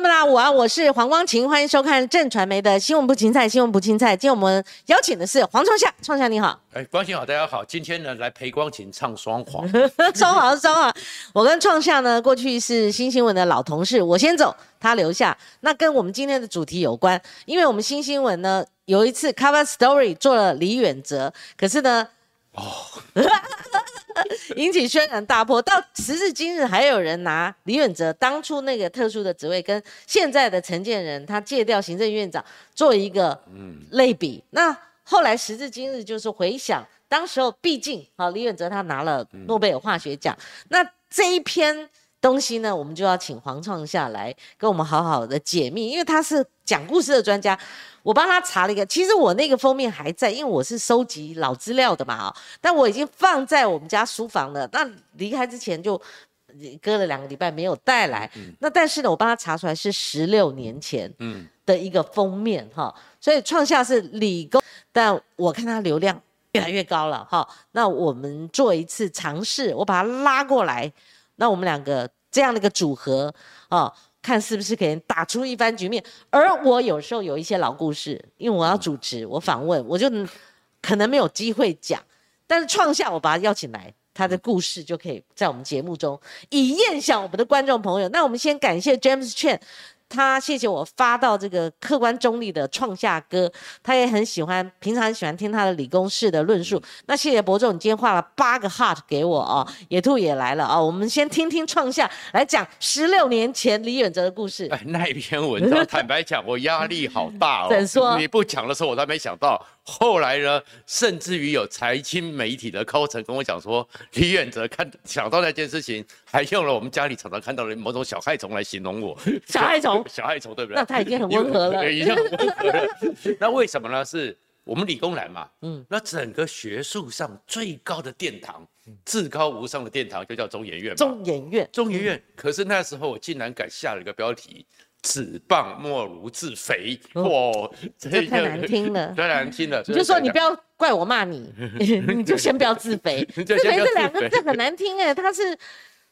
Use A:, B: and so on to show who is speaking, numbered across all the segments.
A: 友们啦，我啊，我是黄光琴，欢迎收看正传媒的新闻不青菜，新闻不青菜。今天我们邀请的是黄创夏，创夏你好，
B: 哎，光晴好，大家好，今天呢来陪光晴唱双簧，
A: 双 簧双簧。我跟创夏呢过去是新新闻的老同事，我先走，他留下。那跟我们今天的主题有关，因为我们新新闻呢有一次 cover story 做了李远哲，可是呢，哦。引起轩然大波，到时至今日，还有人拿李远哲当初那个特殊的职位，跟现在的陈建仁他借调行政院长做一个类比。那后来时至今日，就是回想当时候，毕竟啊，李远哲他拿了诺贝尔化学奖。那这一篇东西呢，我们就要请黄创下来跟我们好好的解密，因为他是讲故事的专家。我帮他查了一个，其实我那个封面还在，因为我是收集老资料的嘛，啊，但我已经放在我们家书房了。那离开之前就搁了两个礼拜没有带来。那但是呢，我帮他查出来是十六年前的一个封面哈，所以创下是理工，但我看他流量越来越高了哈。那我们做一次尝试，我把他拉过来，那我们两个这样的一个组合啊。看是不是可以打出一番局面，而我有时候有一些老故事，因为我要主持，我访问，我就可能没有机会讲。但是创下我把他邀请来，他的故事就可以在我们节目中以验享我们的观众朋友。那我们先感谢 James Chen。他谢谢我发到这个客观中立的创下歌，他也很喜欢，平常很喜欢听他的理工式的论述。那谢谢博仲，你今天画了八个 heart 给我哦，野兔也来了啊，我们先听听创下来讲十六年前李远哲的故事。
B: 哎，那一篇文章，坦白讲，我压力好大哦。
A: 怎说？
B: 你不讲的时候，我都没想到。后来呢，甚至于有财经媒体的高层跟我讲说，李远哲看想到那件事情，还用了我们家里常常看到的某种小害虫来形容我。
A: 小害虫，
B: 小害虫，对不对？
A: 那他已经很温和了。
B: 已经很温和了。那为什么呢？是我们理工男嘛。嗯。那整个学术上最高的殿堂，至高无上的殿堂，就叫中研院。
A: 中研院。
B: 中研院。可是那时候我竟然敢下了一个标题。此棒莫如自肥，哇，
A: 这太难听了，
B: 太难听了。
A: 你就说你不要怪我骂你，你就先不要自肥。自肥这两个字很难听哎，他是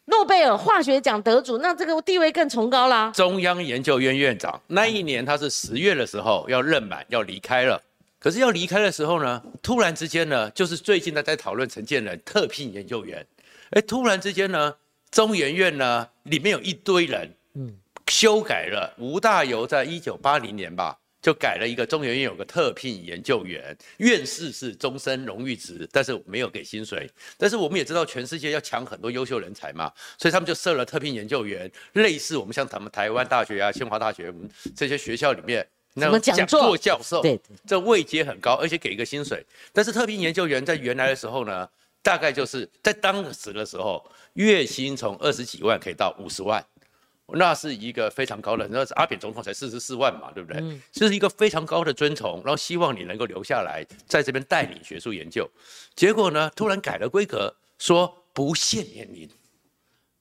A: 诺贝尔化学奖得主，那这个地位更崇高啦。
B: 中央研究院院长那一年他是十月的时候要任满要离开了，可是要离开的时候呢，突然之间呢，就是最近呢在讨论陈建仁特聘研究员，哎，突然之间呢，中研院呢里面有一堆人，嗯。修改了吴大猷在一九八零年吧，就改了一个中研院有个特聘研究员，院士是终身荣誉职，但是没有给薪水。但是我们也知道全世界要抢很多优秀人才嘛，所以他们就设了特聘研究员，类似我们像咱们台湾大学啊、清华大学这些学校里面
A: 那讲座
B: 教授，
A: 对，
B: 这位阶很高，而且给一个薪水。但是特聘研究员在原来的时候呢，大概就是在当时的时候，月薪从二十几万可以到五十万。那是一个非常高的，那是阿扁总统才四十四万嘛，对不对？嗯，这是一个非常高的尊崇，然后希望你能够留下来，在这边带领学术研究。结果呢，突然改了规格，说不限年龄，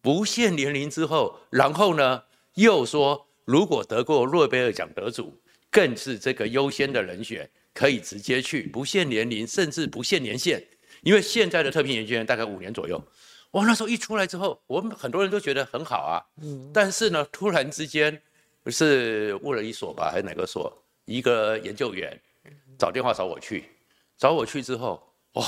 B: 不限年龄之后，然后呢又说，如果得过诺贝尔奖得主，更是这个优先的人选，可以直接去，不限年龄，甚至不限年限，因为现在的特聘研究员大概五年左右。哇，那时候一出来之后，我们很多人都觉得很好啊。嗯。但是呢，突然之间，是物了一所吧，还是哪个所？一个研究员找电话找我去，找我去之后，哦，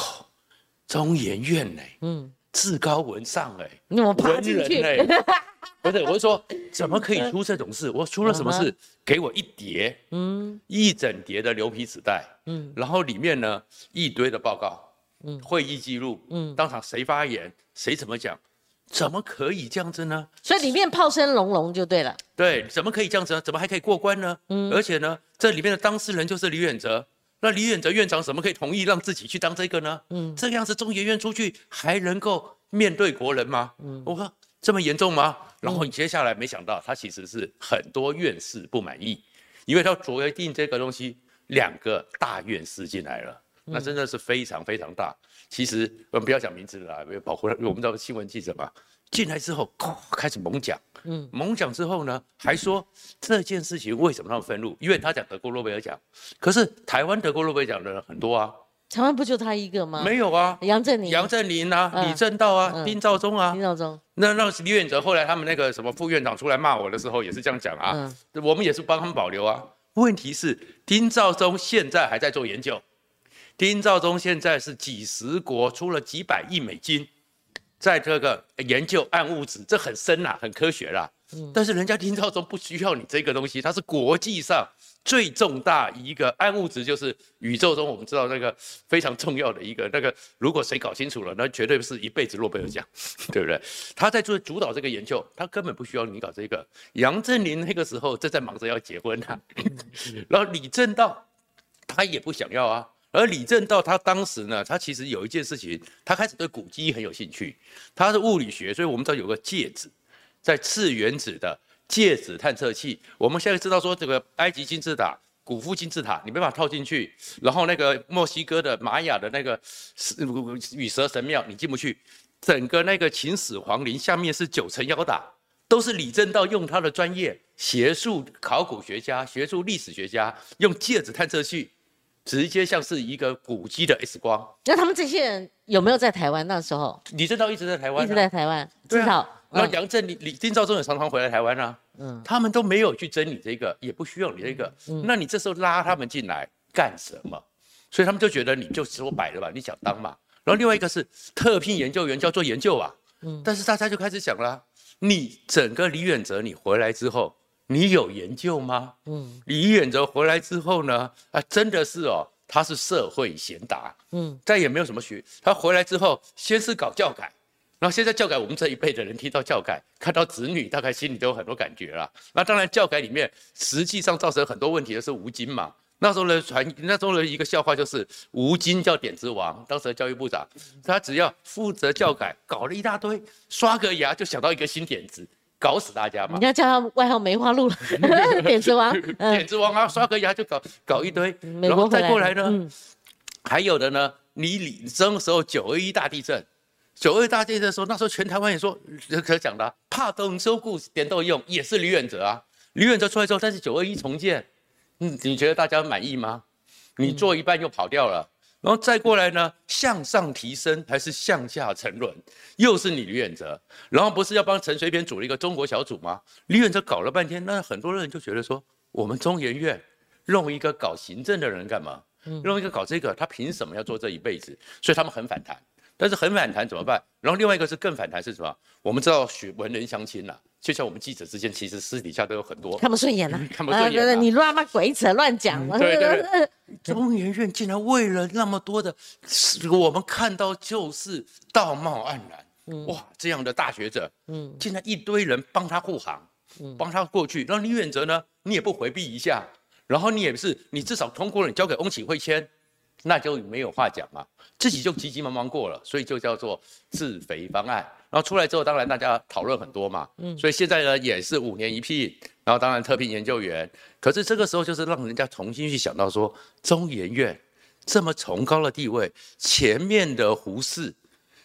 B: 中研院呢？嗯。至高文上哎。
A: 我爬进去。
B: 不是，我是说，怎么可以出这种事？我出了什么事？给我一叠，嗯，一整叠的牛皮纸袋，嗯，然后里面呢一堆的报告。嗯，会议记录，嗯，当场谁发言，谁怎么讲，怎么可以这样子呢？
A: 所以里面炮声隆隆就对了。
B: 对，怎么可以这样子呢？怎么还可以过关呢？嗯，而且呢，这里面的当事人就是李远哲，那李远哲院长怎么可以同意让自己去当这个呢？嗯，这个样子中研院出去还能够面对国人吗？嗯，我说这么严重吗？然后接下来没想到他其实是很多院士不满意，因为他决定这个东西，两个大院士进来了。那真的是非常非常大。其实我们不要讲名字了，因为保护我们知道新闻记者嘛。进来之后，开始猛讲，嗯，猛讲之后呢，还说这件事情为什么那么愤怒？因为他讲得过诺贝尔奖，可是台湾得过诺贝尔奖的人很多啊，
A: 台湾不就他一个吗？
B: 没有啊，
A: 杨振宁、
B: 杨振宁啊，
A: 嗯
B: 李政道啊，
A: 嗯
B: 丁肇中啊
A: 丁肇中，
B: 那那李远哲后来他们那个什么副院长出来骂我的时候，也是这样讲啊，
A: 嗯，
B: 我们也是帮他们保留啊。问题是丁肇中现在还在做研究，丁肇中现在是几十国出了几百亿美金，在这个研究暗物质，这很深啦，很科学啦。但是人家丁肇中不需要你这个东西，它是国际上最重大一个暗物质，就是宇宙中我们知道那个非常重要的一个那个，如果谁搞清楚了，那绝对是一辈子诺贝尔奖，对不对？他在做主导这个研究，他根本不需要你搞这个。杨振宁那个时候正在忙着要结婚啊，然后李政道他也不想要啊。而李政道他当时呢，他其实有一件事情，他开始对古迹很有兴趣。他是物理学，所以我们知道有个介质，在次原子的介质探测器。我们现在知道说，这个埃及金字塔、古夫金字塔，你没办法套进去。然后那个墨西哥的玛雅的那个羽蛇神庙，你进不去。整个那个秦始皇陵下面是九层妖塔，都是李政道用他的专业，学术考古学家、学术历史学家，用介质探测器，直接像是一个古迹的 X 光。
A: 那他们这些人有没有在台湾？那时候？
B: 李政道一直在台湾、啊，
A: 一直在台湾，至少
B: 然后
A: 嗯。
B: 杨振宁、李丁肇中也常常回来台湾啊，
A: 嗯。
B: 他们都没有去争你这个，也不需要你这个，嗯那你这时候拉他们进来干什么？所以他们就觉得你就说白了吧，你想当嘛。然后另外一个是特聘研究员就要做研究啊，嗯。但是大家就开始想了，你整个李远哲你回来之后，你有研究吗？
A: 嗯
B: 李远哲回来之后呢，啊，真的是哦，他是社会贤达，
A: 嗯
B: 再也没有什么学。他回来之后，先是搞教改，然后现在教改，我们这一辈的人听到教改，看到子女，大概心里都有很多感觉了。那当然，教改里面实际上造成很多问题的是吴京嘛。那时候的传，那时候的一个笑话就是吴京叫点子王，当时的教育部长，他只要负责教改，搞了一大堆，刷个牙就想到一个新点子，搞死大家嘛。
A: 你。要叫他外号梅花鹿了，点子王，嗯，
B: 点子王啊，刷个牙就搞搞一堆，
A: 美
B: 然后
A: 国
B: 再过来呢，
A: 嗯。
B: 还有的呢，你李征时候九二一大地震，九二一大地震的时候，那时候全台湾也说，可讲的啊怕东收故点都用，也是李远哲啊。李远哲出来之后，但是九二一重建，嗯，你觉得大家满意吗？你做一半又跑掉了，然后再过来呢，向上提升还是向下沉沦，又是你李远哲。然后不是要帮陈水扁组了一个中国小组吗？李远哲搞了半天，那很多人就觉得说，我们中研院弄一个搞行政的人干嘛？弄一个搞这个，他凭什么要做这一辈子？所以他们很反弹。但是很反弹怎么办？然后另外一个是更反弹是什么？我们知道许文人相亲啦，就像我们记者之间，其实私底下都有很多
A: 看不顺眼了，
B: 看不顺眼
A: 你乱骂鬼扯乱讲，
B: 对对对。中研院竟然为了那么多的，我们看到就是道貌岸然，哇，这样的大学者，
A: 嗯。
B: 竟然一堆人帮他护航，帮他过去。然后李远哲呢，你也不回避一下，然后你也是，你至少通过了，你交给翁启慧签，那就没有话讲嘛，自己就急急忙忙过了，所以就叫做自肥方案。然后出来之后，当然大家讨论很多嘛，所以现在呢也是五年一聘，然后当然特聘研究员。可是这个时候就是让人家重新去想到说，中研院这么崇高的地位，前面的胡适，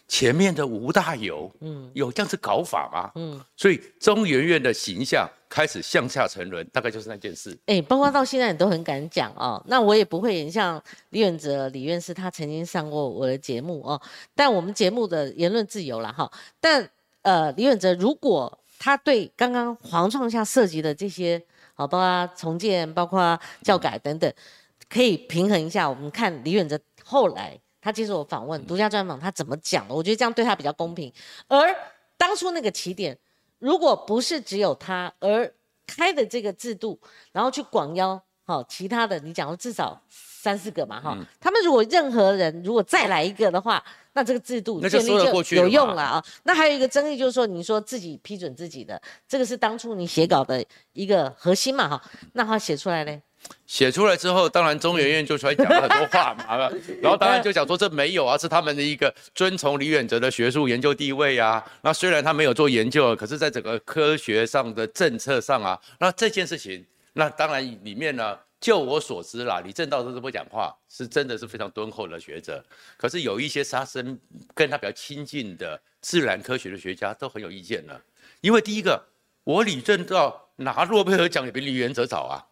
B: 前面的吴大猷，嗯，有这样子搞法吗？嗯，所以中研院的形象开始向下沉沦，大概就是那件事。
A: 哎，包括到现在你都很敢讲哦，那我也不会很像李远哲李院士，他曾经上过我的节目哦，但我们节目的言论自由了哈，但呃李远哲如果他对刚刚黄创下涉及的这些，好，包括重建，包括教改等等，可以平衡一下，我们看李远哲后来他接受我访问独家专访，他怎么讲的？我觉得这样对他比较公平。而当初那个起点，如果不是只有他，而开的这个制度，然后去广邀好、其他的，你讲了至少三四个嘛哈、他们如果任何人如果再来一个的话，那这个制度建立
B: 说得过去了
A: 有用了啊。那还有一个争议就是说，你说自己批准自己的，这个是当初你写稿的一个核心嘛哈。那他写出来嘞，
B: 写出来之后，当然中研院就出来讲了很多话嘛，然后当然就讲说这没有啊，是他们的一个遵从李远哲的学术研究地位啊。那虽然他没有做研究，可是在整个科学上的政策上啊，那这件事情，那当然里面呢，就我所知啦，李政道都是不讲话，是真的是非常敦厚的学者。可是有一些他身跟他比较亲近的自然科学的学家都很有意见了，因为第一个，我李政道拿诺贝尔奖也比李远哲早啊。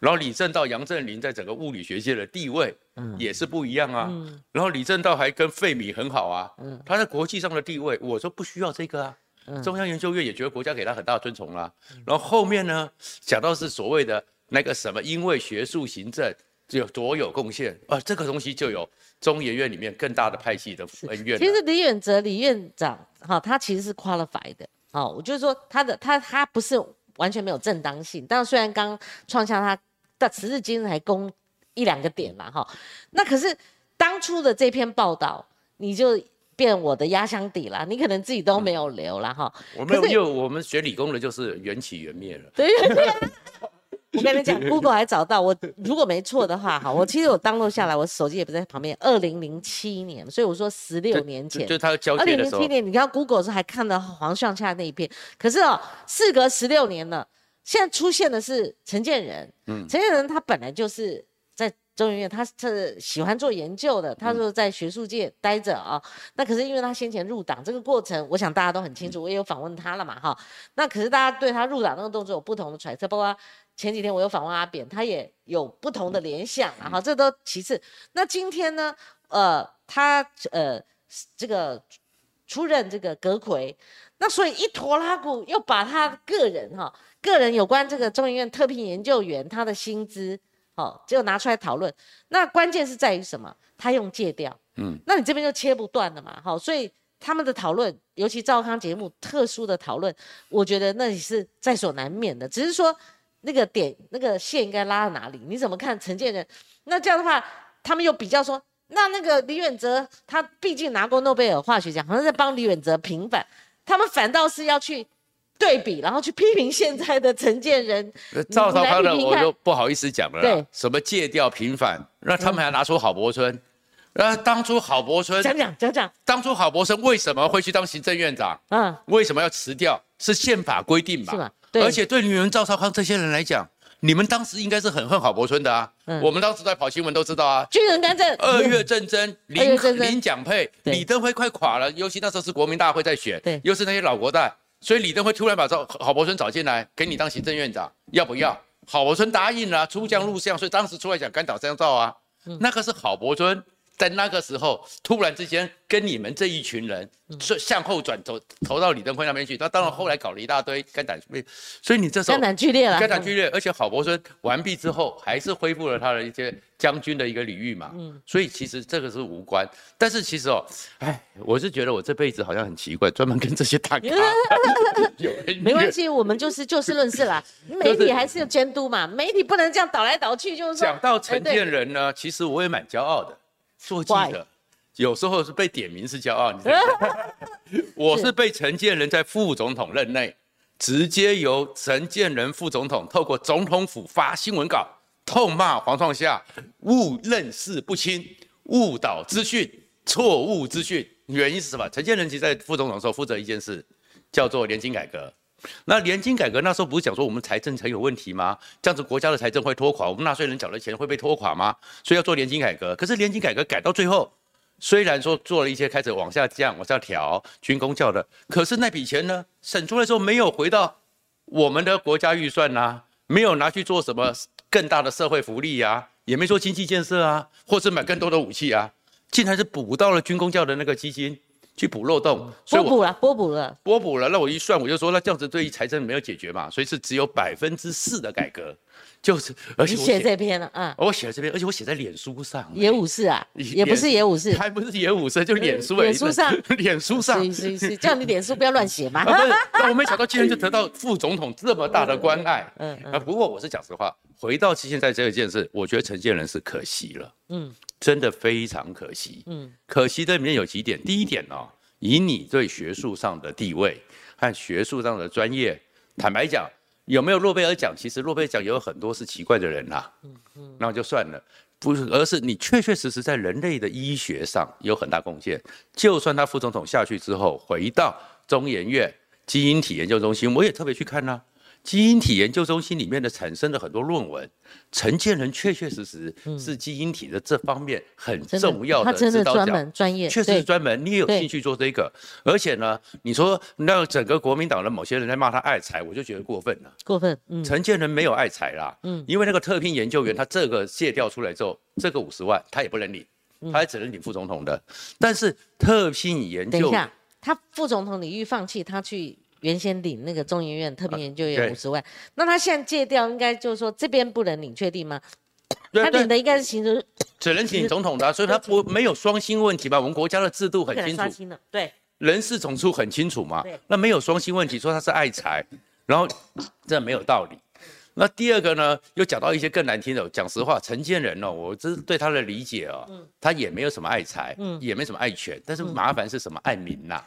B: 然后李政道、杨振宁在整个物理学界的地位也是不一样啊。然后李政道还跟费米很好啊，他在国际上的地位，我说不需要这个啊。中央研究院也觉得国家给他很大的尊崇啦。然后后面呢，讲到是所谓的那个什么，因为学术行政有多有贡献啊，这个东西就有中研院里面更大的派系的恩怨。
A: 其实李远哲李院长哈，他其实是 qualified 的，哦，我就是说他的他他不是完全没有正当性，但虽然刚创下他但时至今日还攻一两个点嘛哈，那可是当初的这篇报道你就。变我的压箱底了，你可能自己都没有留了哈。
B: 我们因为我们学理工的，就是缘起缘灭了。
A: 对，我跟你讲，Google 还找到我，如果没错的话，哈，我其实我当录下来，我手机也不在旁边。二零零七年，所以我说十六年前，
B: 就他交接。二零零七
A: 年，你看 Google 是还看到黄上下那一片，可是哦，事隔十六年了，现在出现的是陈建仁。嗯，陈建仁他本来就是在。中研院，他是喜欢做研究的，他说在学术界待着啊。那可是因为他先前入党这个过程，我想大家都很清楚，我也有访问他了嘛哈。那可是大家对他入党那个动作有不同的揣测，包括前几天我有访问阿扁，他也有不同的联想啊哈。这都其次。那今天呢，呃，他呃这个出任这个阁魁，那所以一拖拉股又把他个人哈，个人有关这个中研院特聘研究员他的薪资。哦，就拿出来讨论。那关键是在于什么？他用借调，嗯，那你这边就切不断了嘛。好，所以他们的讨论，尤其赵康节目特殊的讨论，我觉得那也是在所难免的。只是说那个点、那个线应该拉到哪里？你怎么看陈建仁？那这样的话，他们又比较说，那那个李远哲他毕竟拿过诺贝尔化学奖，好像在帮李远哲平反，他们反倒是要去。对比，然后去批评现在的陈建仁、
B: 赵少康的，我就不好意思讲了。对，什么借调平反，那他们还拿出郝柏村，那当初郝柏村
A: 讲讲讲讲，
B: 当初郝柏村为什么会去当行政院长？嗯，为什么要辞掉？是宪法规定吧？是吧？对。而且对女人赵少康这些人来讲，你们当时应该是很恨郝柏村的啊。嗯。我们当时在跑新闻都知道啊。
A: 军人干政。
B: 二月战争，林林蒋配，李登辉快垮了，尤其那时候是国民大会在选，对，又是那些老国代。所以李登辉突然把赵郝柏村找进来，给你当行政院长，要不要？郝柏村答应了，出将入相，所以当时出来讲干倒张照啊，那个是郝柏村。在那个时候，突然之间跟你们这一群人向后转投投到李登辉那边去，他当然后来搞了一大堆肝胆，所以你这时候
A: 肝胆剧烈了，
B: 肝胆剧烈，而且郝柏村完毕之后，还是恢复了他的一些将军的一个礼遇嘛，嗯，所以其实这个是无关。但是其实哦，哎，我是觉得我这辈子好像很奇怪，专门跟这些大咖
A: 有没关系，我们就是就事论事啦，媒体还是有监督嘛，媒体不能这样倒来倒去，就是
B: 讲到陈建仁呢，其实我也蛮骄傲的。做记者，有时候是被点名是骄傲。你 我是被陈建仁在副总统任内，直接由陈建仁副总统透过总统府发新闻稿，痛骂黄创夏误认识不清、误导资讯、错误资讯。原因是什么？陈建仁其实在副总统的时候负责一件事，叫做年金改革。那年金改革那时候不是讲说我们财政很有问题吗？这样子国家的财政会拖垮，我们纳税人缴的钱会被拖垮吗？所以要做年金改革。可是年金改革改到最后，虽然说做了一些开始往下降、往下调军工教的，可是那笔钱呢，省出来之后没有回到我们的国家预算呐，没有拿去做什么更大的社会福利呀，也没做经济建设啊，或是买更多的武器啊，竟然是补到了军工教的那个基金。去补漏洞，
A: 拨补了，拨补了，
B: 拨补了。那我一算，我就说，那这样子对于财政没有解决嘛，所以是只有百分之四的改革，就是而且
A: 写这篇了啊，
B: 我写了这篇，而且我写在脸书上，
A: 野武士啊，也不是野武士，
B: 还不是野武士，就脸书，
A: 脸书上，
B: 脸书上，
A: 是是是，叫你脸书不要乱写嘛。
B: 那我没想到今天就得到副总统这么大的关爱，嗯啊，不过我是讲实话，回到现在这一件事，我觉得陈建仁是可惜了，嗯。真的非常可惜，嗯，可惜这里面有几点。第一点呢，以你对学术上的地位和学术上的专业，坦白讲，有没有诺贝尔奖？其实诺贝尔奖也有很多是奇怪的人呐，嗯嗯，那就算了，不是，而是你确确实实在人类的医学上有很大贡献。就算他副总统下去之后，回到中研院基因体研究中心，我也特别去看呢。基因体研究中心里面的产生的很多论文，陈建仁确确实实是基因体的这方面很
A: 嗯真的
B: 重要
A: 他真的。门专业，
B: 确实是专门，你也有
A: 对
B: 兴趣做这个，而且呢，你说那整个国民党的某些人在骂他爱财，我就觉得过分了。
A: 过分，嗯，
B: 陈建仁没有爱财啦，
A: 嗯
B: 因为那个特聘研究员他这个卸掉出来之后，这个五十万他也不能领，
A: 嗯
B: 他也只能领副总统的。但是特聘研究
A: 等一下，他副总统李玉放弃，他去原先领那个中研院特别研究员五十万，那他现在戒掉，应该就是说这边不能领，确定吗？他领的应该是行政，
B: 只能请总统的啊、所以他不没有双薪问题吧。我们国家的制度很清楚，
A: 对，
B: 人事总处很清楚嘛。那没有双薪问题，说他是爱财，然后这没有道理。那第二个呢，又讲到一些更难听的。讲实话，陈建仁哦，我这是对他的理解哦，他也没有什么爱财，嗯也没什么爱权，但是麻烦是什么爱民呐、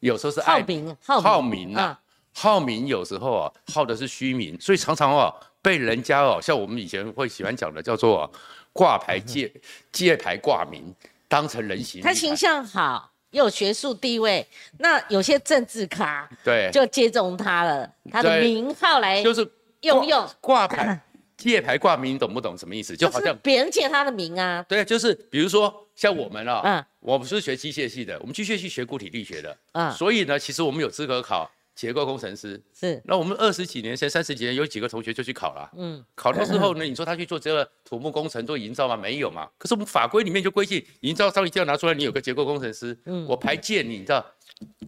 B: 有时候是爱
A: 好名，好
B: 好民呐、
A: 啊，
B: 好民有时候啊，好的是虚名，所以常常哦被人家哦，像我们以前会喜欢讲的叫做、哦挂牌借借牌挂名，当成人形。
A: 他形象好，又有学术地位，那有些政治咖
B: 对，
A: 就接中他了，他的名号来
B: 就是
A: 用用，
B: 挂牌借牌挂名，你懂不懂什么意思？就好像
A: 就是别人借他的名啊，
B: 对，就是比如说像我们啊、
A: 嗯
B: 我们是学机械系的，我们机械系学固体力学的，
A: 嗯
B: 所以呢，其实我们有资格考结构工程师。
A: 是，
B: 那我们二十几年前、三十几年，有几个同学就去考了。
A: 嗯，
B: 考到之后呢，你说他去做这个土木工程、做营造吗？没有嘛。可是我们法规里面就规定，营造商一定要拿出来，你有个结构工程师。
A: 嗯
B: 我排借你，你知道，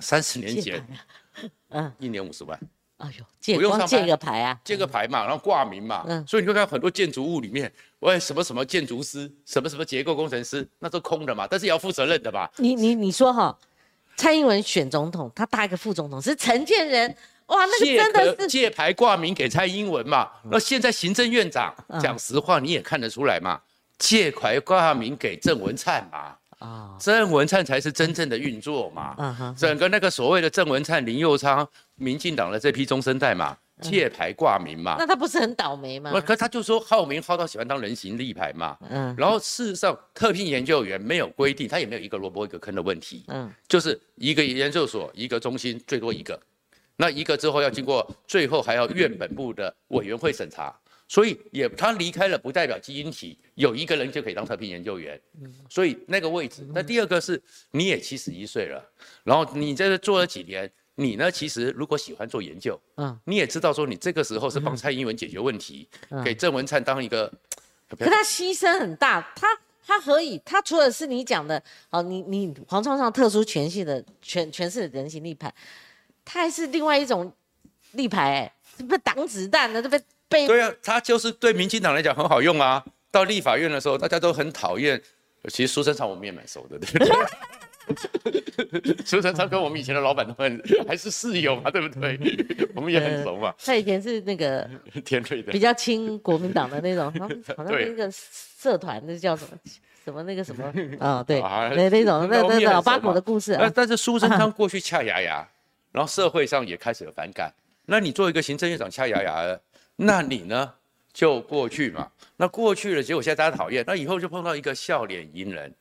B: 三十年前
A: 嗯，
B: 一年五十万，
A: 哎呦，借光
B: 不用上
A: 借个牌啊，
B: 借个牌嘛，然后挂名嘛。
A: 嗯
B: 所以你会看很多建筑物里面，喂什么什么建筑师，什么什么结构工程师，那都空的嘛，但是也要负责任的吧。
A: 你你你说哈，蔡英文选总统，他搭一个副总统是陈建仁，哇，那个真的是
B: 借牌挂名给蔡英文嘛。那现在行政院长
A: 嗯
B: 讲实话，你也看得出来嘛，借牌挂名给郑文灿嘛。
A: 啊，
B: 郑文灿才是真正的运作嘛。
A: 嗯哼，
B: 整个那个所谓的郑文灿、林佑昌、民进党的这批中生代嘛，借牌挂名嘛，
A: 那他不是很倒霉吗
B: 那、？可他就说好名好到喜欢当人形立牌嘛。
A: 嗯
B: 然后事实上，特聘研究员没有规定，他也没有一个萝卜一个坑的问题，
A: 嗯，
B: 就是一个研究所、一个中心，最多一个。那一个之后要经过，最后还要院本部的委员会审查，所以也他离开了，不代表基因体有一个人就可以当特聘研究员。所以那个位置。那第二个是你也七十一岁了，然后你在这做了几年，你呢其实如果喜欢做研究，
A: 嗯，
B: 你也知道说你这个时候是帮蔡英文解决问题，
A: 嗯
B: 给郑文灿当一个。
A: 可他牺牲很大，他他何以他除了是你讲的哦，你你黄创上特殊权系的诠诠释的人形立牌，他还是另外一种立牌哎，这被挡子弹的，这被被
B: 对啊，他就是对民进党来讲很好用啊。到立法院的时候，大家都很讨厌。其实苏贞昌我们也蛮熟的，对不对？苏贞昌跟我们以前的老板都很还是室友嘛，对不对？我们也很熟嘛，
A: 他以前是那个
B: 天瑞的
A: 比。较亲国民党的那种，好像好像
B: 对
A: 那个社团，那叫什么什么那个什么啊？对，
B: 啊
A: 那那种那
B: 那我们
A: 那老八股的故事啊，
B: 但是苏贞昌过去恰牙牙，然后社会上也开始有反感。那你做一个行政院长恰牙牙的，那你呢就过去嘛？那过去了，结果现在大家讨厌，那以后就碰到一个笑脸迎人，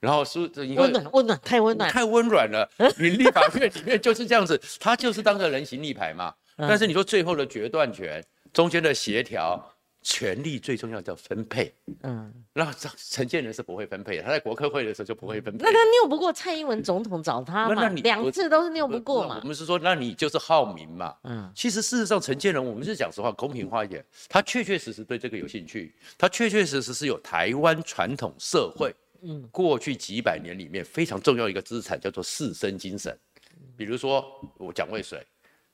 B: 然后是
A: 温暖温暖太温暖，
B: 太温暖了。你立法院里面就是这样子，他就是当个人形立牌嘛。
A: 嗯
B: 但是你说最后的决断权，中间的协调，权力最重要叫分配。
A: 嗯，
B: 那陈建仁是不会分配的，他在国科会的时候就不会分配
A: 那。他拗不过蔡英文总统找他嘛，
B: 那那你
A: 两次都是拗不过嘛
B: 我，们是说，那你就是好民嘛。
A: 嗯
B: 其实事实上，陈建仁，我们是讲实话，公平化一点，他确确实实对这个有兴趣，他确确实实是有台湾传统社会，
A: 嗯
B: 过去几百年里面非常重要一个资产，叫做士绅精神。比如说我蒋渭水，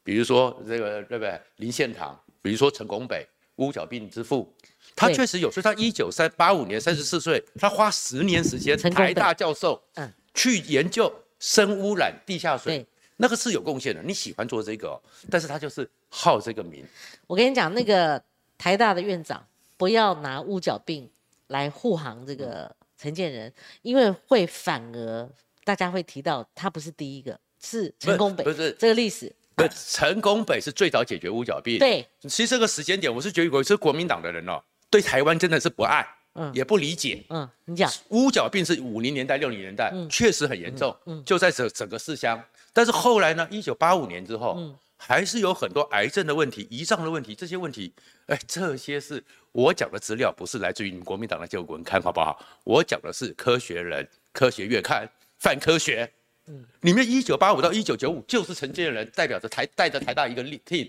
B: 比如说这个对不对？林献堂，比如说陈拱北，乌角病之父，他
A: 对。
B: 确实有，所以他一九三八五年三十四岁，他花十年时间，台大教授，
A: 嗯。
B: 去研究深污染地下水，那个是有贡献的。你喜欢做这个、哦，但是他就是好这个名，
A: 我跟你讲，那个台大的院长不要拿乌角病来护航这个陈建仁，因为会反而大家会提到他不是第一个，是陈功北。
B: 不是。
A: 这个历史。
B: 不是陈拱北是最早解决乌角病。，
A: 对，
B: 其实这个时间点，我是觉得，我是国民党的人哦，对台湾真的是不爱，
A: 嗯
B: 也不理解。
A: 嗯，你讲，
B: 乌角病是五零年代、六零年代，
A: 嗯
B: 确实很严重，嗯就在整整个四乡。但是后来呢，一九八五年之后，嗯还是有很多癌症的问题、胰脏的问题，这些问题，哎，这些是我讲的资料，不是来自于你国民党的旧文刊，好不好？我讲的是科学人、科学月刊、泛科学，嗯，里面一九八五到一九九五就是陈建仁代表着台带着台大一个 team。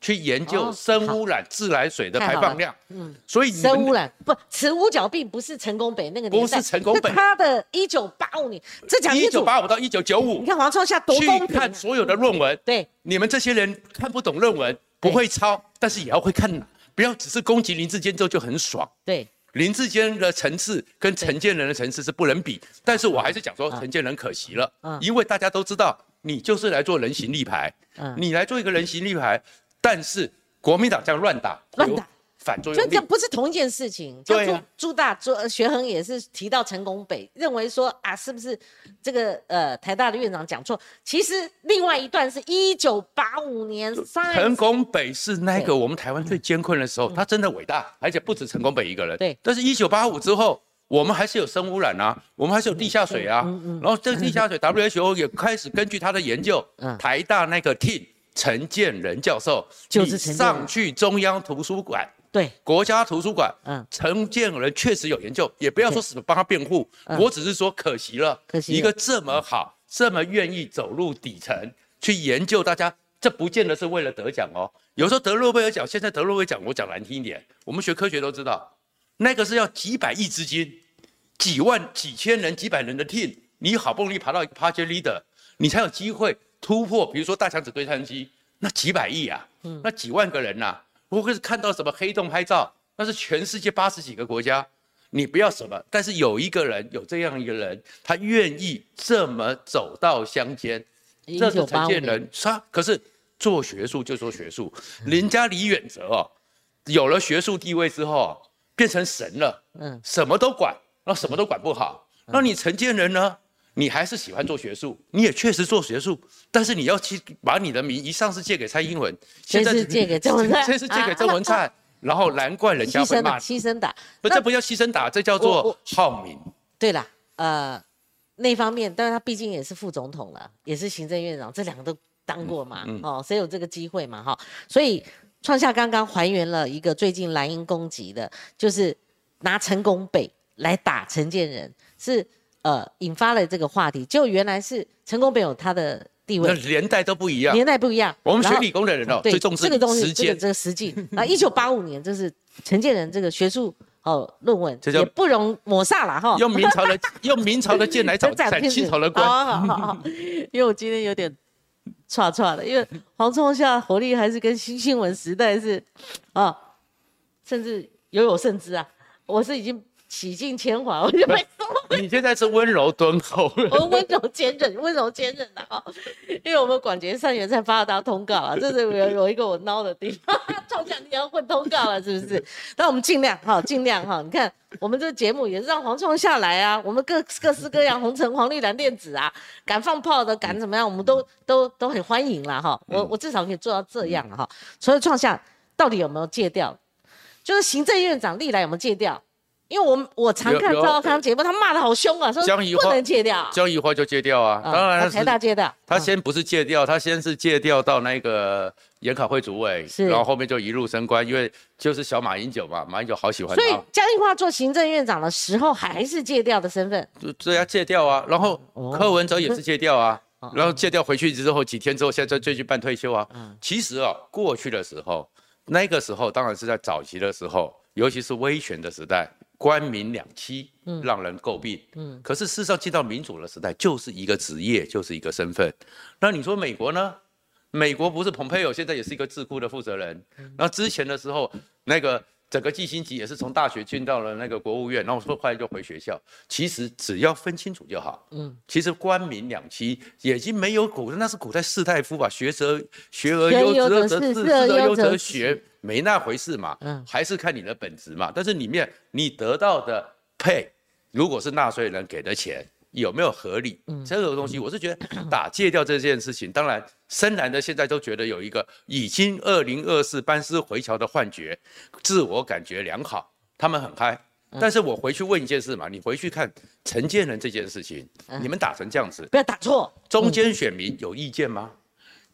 B: 去研究生污染自来水的排放量，嗯，所以
A: 生污染不，此五角并不是成功北那个年
B: 代，不是成功北，
A: 他的一九八五年，这讲
B: 一九八五到一九九五，
A: 你看黄创夏多公
B: 平，看所有的论文，
A: 对，
B: 你们这些人看不懂论文，不会抄，但是也要会看，不要只是攻击林志坚之后就很爽，
A: 对，
B: 林志坚的层次跟陈建仁的层次是不能比，但是我还是讲说陈建仁可惜了，嗯，因为大家都知道你就是来做人形立牌，嗯，你来做一个人形立牌，但是。国民党这样乱打，
A: 乱打
B: 反作用力，
A: 这不是同一件事情。
B: 对朱
A: 朱大朱学恒也是提到陈功北，认为说啊，是不是这个呃台大的院长讲错？其实另外一段是一九八五年，
B: 陈功北是那个我们台湾最艰困的时候，他真的伟大，而且不止陈功北一个人。
A: 对，
B: 但是一九八五之后，我们还是有生污染啊，我们还是有地下水啊。嗯嗯。然后这个地下水 WHO 也开始根据他的研究，台大那个 team。陈建仁教授
A: 就是
B: 上去中央图书馆，
A: 对。
B: 国家图书馆，嗯，陈建仁确实有研究，也不要说什么帮他辩护，我只是说可惜了，
A: 可惜
B: 一个这么好、这么愿意走入底层去研究，大家这不见得是为了得奖哦。有时候得诺贝尔奖，现在得诺贝尔奖，我讲难听一点，我们学科学都知道，那个是要几百亿资金、几万、几千人、几百人的 team，你好不容易爬到一个 project leader，你才有机会。突破，比如说大强子对称机，那几百亿啊，那几万个人呐，不会是看到什么黑洞拍照，那是全世界八十几个国家，你不要什么，但是有一个人有这样一个人，他愿意这么走到乡间，这是陈建仁，他可是做学术就做学术，人家李远哲哦，有了学术地位之后变成神了，嗯，什么都管，那什么都管不好，那你陈建仁呢？你还是喜欢做学术，你也确实做学术，但是你要去把你的名一上是借给蔡英文，
A: 现在 是借给郑文灿，
B: 现在是借给郑文灿，然后难怪人家会骂，
A: 牺牲打，
B: 不，这不叫牺牲打，这叫做好名。
A: 对了，呃，那方面，但是他毕竟也是副总统了，也是行政院长，这两个都当过嘛，哦，谁有这个机会嘛，哈，所以创下刚刚还原了一个最近蓝营攻击的，就是拿陈功北来打陈建仁，是。呃，引发了这个话题，就原来是成功没有他的地位，
B: 年代都不一样，
A: 年代不一样。
B: 我们学理工的人哦，最重视
A: 这个东西，
B: 时间，
A: 这个实际。啊，一九八五年，就是陈建仁这个学术哦论文，也不容抹煞了哈。
B: 用明朝的 用明朝的剑来斩清朝的官。
A: 好好好好，因为我今天有点岔岔的，因为黄忠夏活力还是跟新新闻时代是啊，甚至犹有甚之啊，我是已经。洗尽铅华，我就被
B: 送。你现在是温柔敦厚，
A: 我温柔坚韧，温柔坚韧的哈。因为我们广结善缘才发到通告了，这是有有一个我孬的地方。超讲你要混通告了，是不是？那我们尽量哈，尽量哈。你看我们这个节目也是让黄创下来啊，我们各各式各样，红橙黄绿蓝靛紫啊，敢放炮的，敢怎么样，我们都都都很欢迎啦哈。我我至少可以做到这样哈。所以创下到底有没有戒掉？就是行政院长历来有没有戒掉？因为我我常看赵康节目，他骂的好凶啊，说不能戒掉，
B: 江宜桦就戒掉啊，当然
A: 台大戒掉，
B: 他先不是戒掉，他先是戒掉到那个研考会主委，然后后面就一路升官，因为就是小马英九嘛，马英九好喜欢他，
A: 所以江宜桦做行政院长的时候还是戒掉的身份，
B: 就这样戒掉啊，然后柯文哲也是戒掉啊，然后戒掉回去之后几天之后，现在最近办退休啊，其实啊，过去的时候，那个时候当然是在早期的时候，尤其是威权的时代。官民两欺，嗯，让人诟病，嗯，可是事实上进到民主的时代，就是一个职业，就是一个身份。那你说美国呢？美国不是蓬佩奥现在也是一个智库的负责人，然后之前的时候，那个整个季星级也是从大学进到了那个国务院，然后说快就回学校。其实只要分清楚就好，嗯，其实官民两栖已经没有古，那是古代士大夫吧？学则学而优则仕，仕而优则学。没那回事嘛，嗯，还是看你的本职嘛。但是里面你得到的配，如果是纳税人给的钱，有没有合理？嗯，这个东西我是觉得打戒掉这件事情，当然深蓝的现在都觉得有一个已经二零二四班师回朝的幻觉，自我感觉良好，他们很嗨。但是我回去问一件事嘛，你回去看陈建仁这件事情，你们打成这样子，
A: 不要打错，
B: 中间选民有意见吗？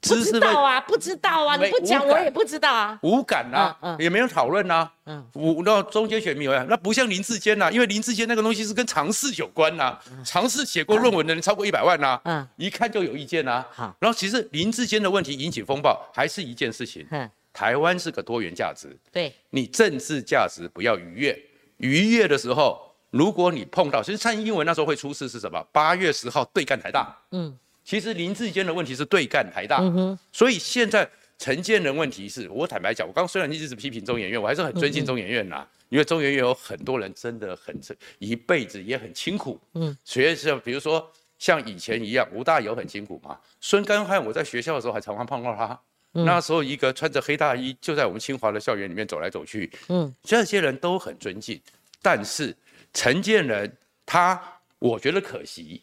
A: 不知道啊，不知道啊，你不讲我也不知道啊。
B: 无感啊、
A: 嗯嗯。
B: 也没有讨论啊。
A: 嗯。
B: 嗯，无那中间选民有啊，那不像林志坚呐、因为林志坚那个东西是跟尝试有关呐、尝试写过论文的人超过一百万呐、
A: 嗯。
B: 一看就有意见呐、
A: 好。
B: 然后其实林志坚的问题引起风暴，还是一件事情，
A: 嗯，
B: 台湾是个多元价值，
A: 对，
B: 你政治价值不要逾越，逾越的时候，如果你碰到，其实蔡英文那时候会出事是什么？八月十号对干台大，
A: 嗯
B: 其实林志坚的问题是对干台大，
A: 嗯，
B: 所以现在陈建仁问题是我坦白讲，我刚刚虽然一直批评中研院，我还是很尊敬中研院呐、因为中研院有很多人真的很一辈子也很辛苦，
A: 嗯。
B: 嗯，所以像比如说像以前一样，吴大有很辛苦嘛，孙干汉我在学校的时候还常常碰到他。那时候一个穿着黑大衣就在我们清华的校园里面走来走去，
A: 嗯
B: 嗯，这些人都很尊敬，但是陈建仁他我觉得可惜，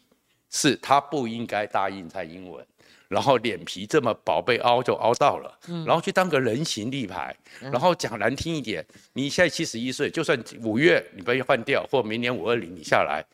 B: 是他不应该答应蔡英文，然后脸皮这么薄被凹就凹到了，然后去当个人形立牌，然后讲难听一点，你现在七十一岁，就算五月你被换掉，或明年五二零你下来，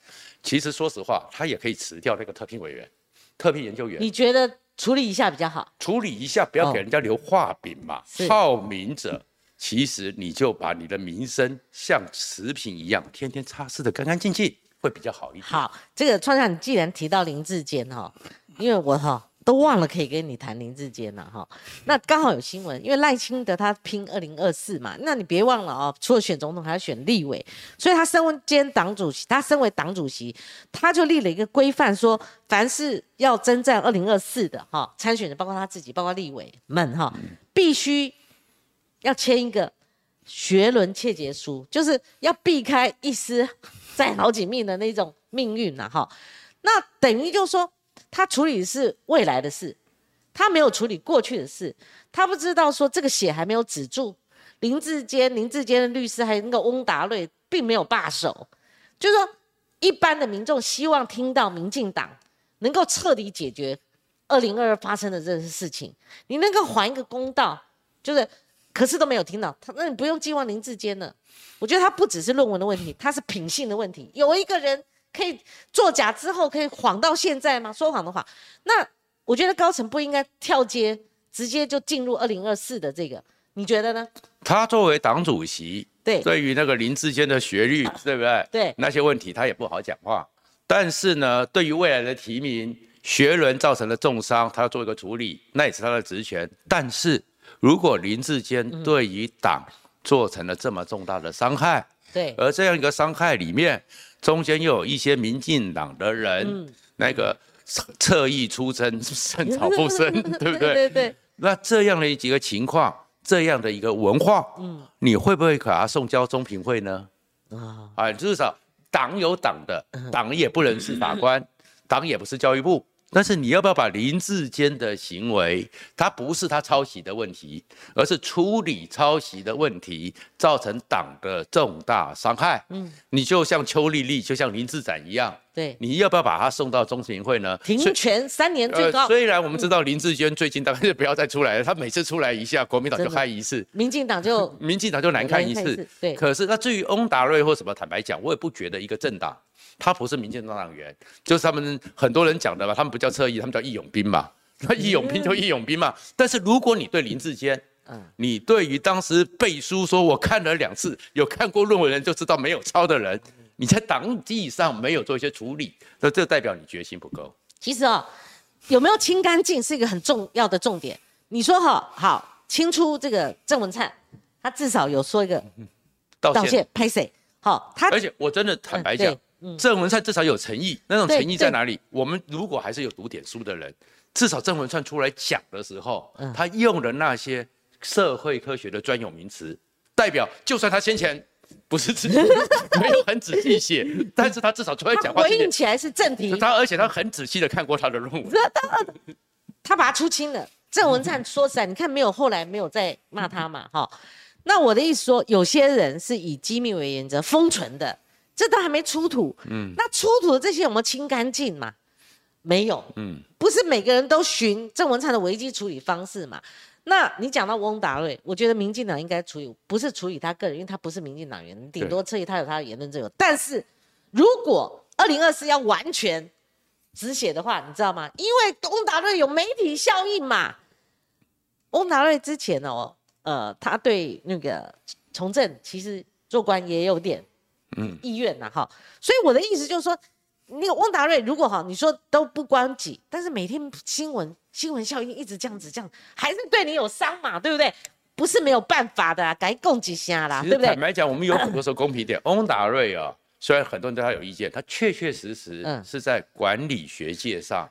B: 其实说实话，他也可以辞掉那个特聘委员、特聘研究员。
A: 你觉得处理一下比较好？
B: 处理一下，不要给人家留画饼嘛。
A: 是。
B: 好名者，其实你就把你的名声像食品一样，天天擦拭的干干净净，会比较好一点。
A: 好，这个创下你既然提到林志坚哈，因为我哈都忘了可以跟你谈林志坚了哈。那刚好有新闻，因为赖清德他拼二零二四嘛，那你别忘了哦，除了选总统，还要选立委，所以他身为兼党主席，他身为党主席，他就立了一个规范，说凡是要征战二零二四的哈参选人，包括他自己，包括立委们哈，必须要签一个学伦切结书，就是要避开一丝在好几命的那种命运呐、哈。那等于就说他处理的是未来的事，他没有处理过去的事，他不知道说这个血还没有止住。林志坚、林志坚的律师还有那个翁达瑞并没有罢手，就是说一般的民众希望听到民进党能够彻底解决二零二二发生的这些事情，你能够还一个公道，就是可是都没有听到他，那你不用寄望林志坚了。我觉得他不只是论文的问题，他是品性的问题。有一个人可以作假之后可以谎到现在吗？说谎的话，那我觉得高层不应该跳街，直接就进入二零二四的这个，你觉得呢？
B: 他作为党主席，
A: 对
B: 对于那个林志坚的学历，对不对？
A: 对
B: 那些问题他也不好讲话。但是呢，对于未来的提名，学伦造成的重伤，他要做一个处理，那也是他的职权。但是如果林志坚对于党做成了这么重大的伤害，
A: 对，
B: 而这样一个伤害里面，中间又有一些民进党的人，
A: 嗯
B: 那个侧侧翼出征，寸草不生，对不对？
A: 对对，
B: 那这样的几个情况，这样的一个文化，嗯，你会不会把它送交中评会呢？
A: 啊，
B: 啊，至少党有党的，党也不能是法官，党也不是教育部。但是你要不要把林志坚的行为，他不是他抄袭的问题，而是处理抄袭的问题造成党的重大伤害？嗯，你就像邱丽丽，就像林志展一样，
A: 对，
B: 你要不要把他送到中评会呢？
A: 停权三年最高。
B: 虽然我们知道林志坚最近大概是不要再出来了，他每次出来一下，国民党就
A: 真的
B: 开一次，
A: 民进党就
B: 民进党就难看一次
A: 难看一次。对
B: 可是那至于翁达瑞或什么，坦白讲，我也不觉得一个政党，他不是民进党党员，就是他们很多人讲的嘛，他们不叫侧翼，他们叫义勇兵嘛。那义勇兵就义勇兵嘛。但是如果你对林志坚，
A: 嗯
B: 你对于当时背书说我看了两次，有看过论文的人就知道没有抄的人，你在党纪上没有做一些处理，那这代表你决心不够。
A: 其实哦，有没有清干净是一个很重要的重点。你说哈、好清出这个郑文灿，他至少有说一个
B: 道歉。
A: 拍谁？好，他
B: 而且我真的坦白讲郑文灿至少有诚意，那种诚意在哪里？我们如果还是有读点书的人，至少郑文灿出来讲的时候，
A: 嗯
B: 他用的那些社会科学的专有名词，代表就算他先前不是自己 没有很仔细写，但是他至少出来讲话
A: 回应起来是正题，
B: 他而且他很仔细的看过他的论文，
A: 他把他出清了。郑文灿说实在，你看没有后来没有再骂他嘛，哈。那我的意思说，有些人是以机密为原则封存的，这都还没出土。嗯，那出土的这些有没有清干净嘛？没有。嗯，不是每个人都循郑文灿的危机处理方式嘛？那你讲到翁达瑞，我觉得民进党应该处理，不是处理他个人，因为他不是民进党员，顶多质疑他有他的言论自由。但是如果二零二四要完全止血的话，你知道吗？因为翁达瑞有媒体效应嘛，翁达瑞之前哦，呃，他对那个从政其实做官也有点嗯意愿呐，哈。所以我的意思就是说，那个翁达瑞如果哈，你说都不关己，但是每天新闻新闻效应一直这样子这样，还是对你有伤嘛，对不对？不是没有办法的，该供给下啦，对不对？
B: 坦白讲，我们有很多时候公平点，翁达瑞啊，虽然很多人对他有意见，他确确实实是在管理学界上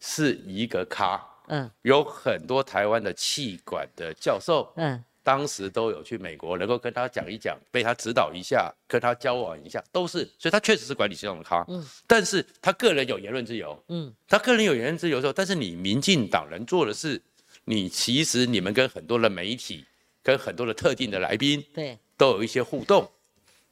B: 是一个咖。嗯，有很多台湾的气管的教授，嗯，当时都有去美国，能够跟他讲一讲，被他指导一下，跟他交往一下，都是，所以他确实是管理系统的咖。嗯，但是他个人有言论自由，嗯，他个人有言论自由的时候，但是你民进党人做的是，你其实你们跟很多的媒体，跟很多的特定的来宾，
A: 对，
B: 都有一些互动。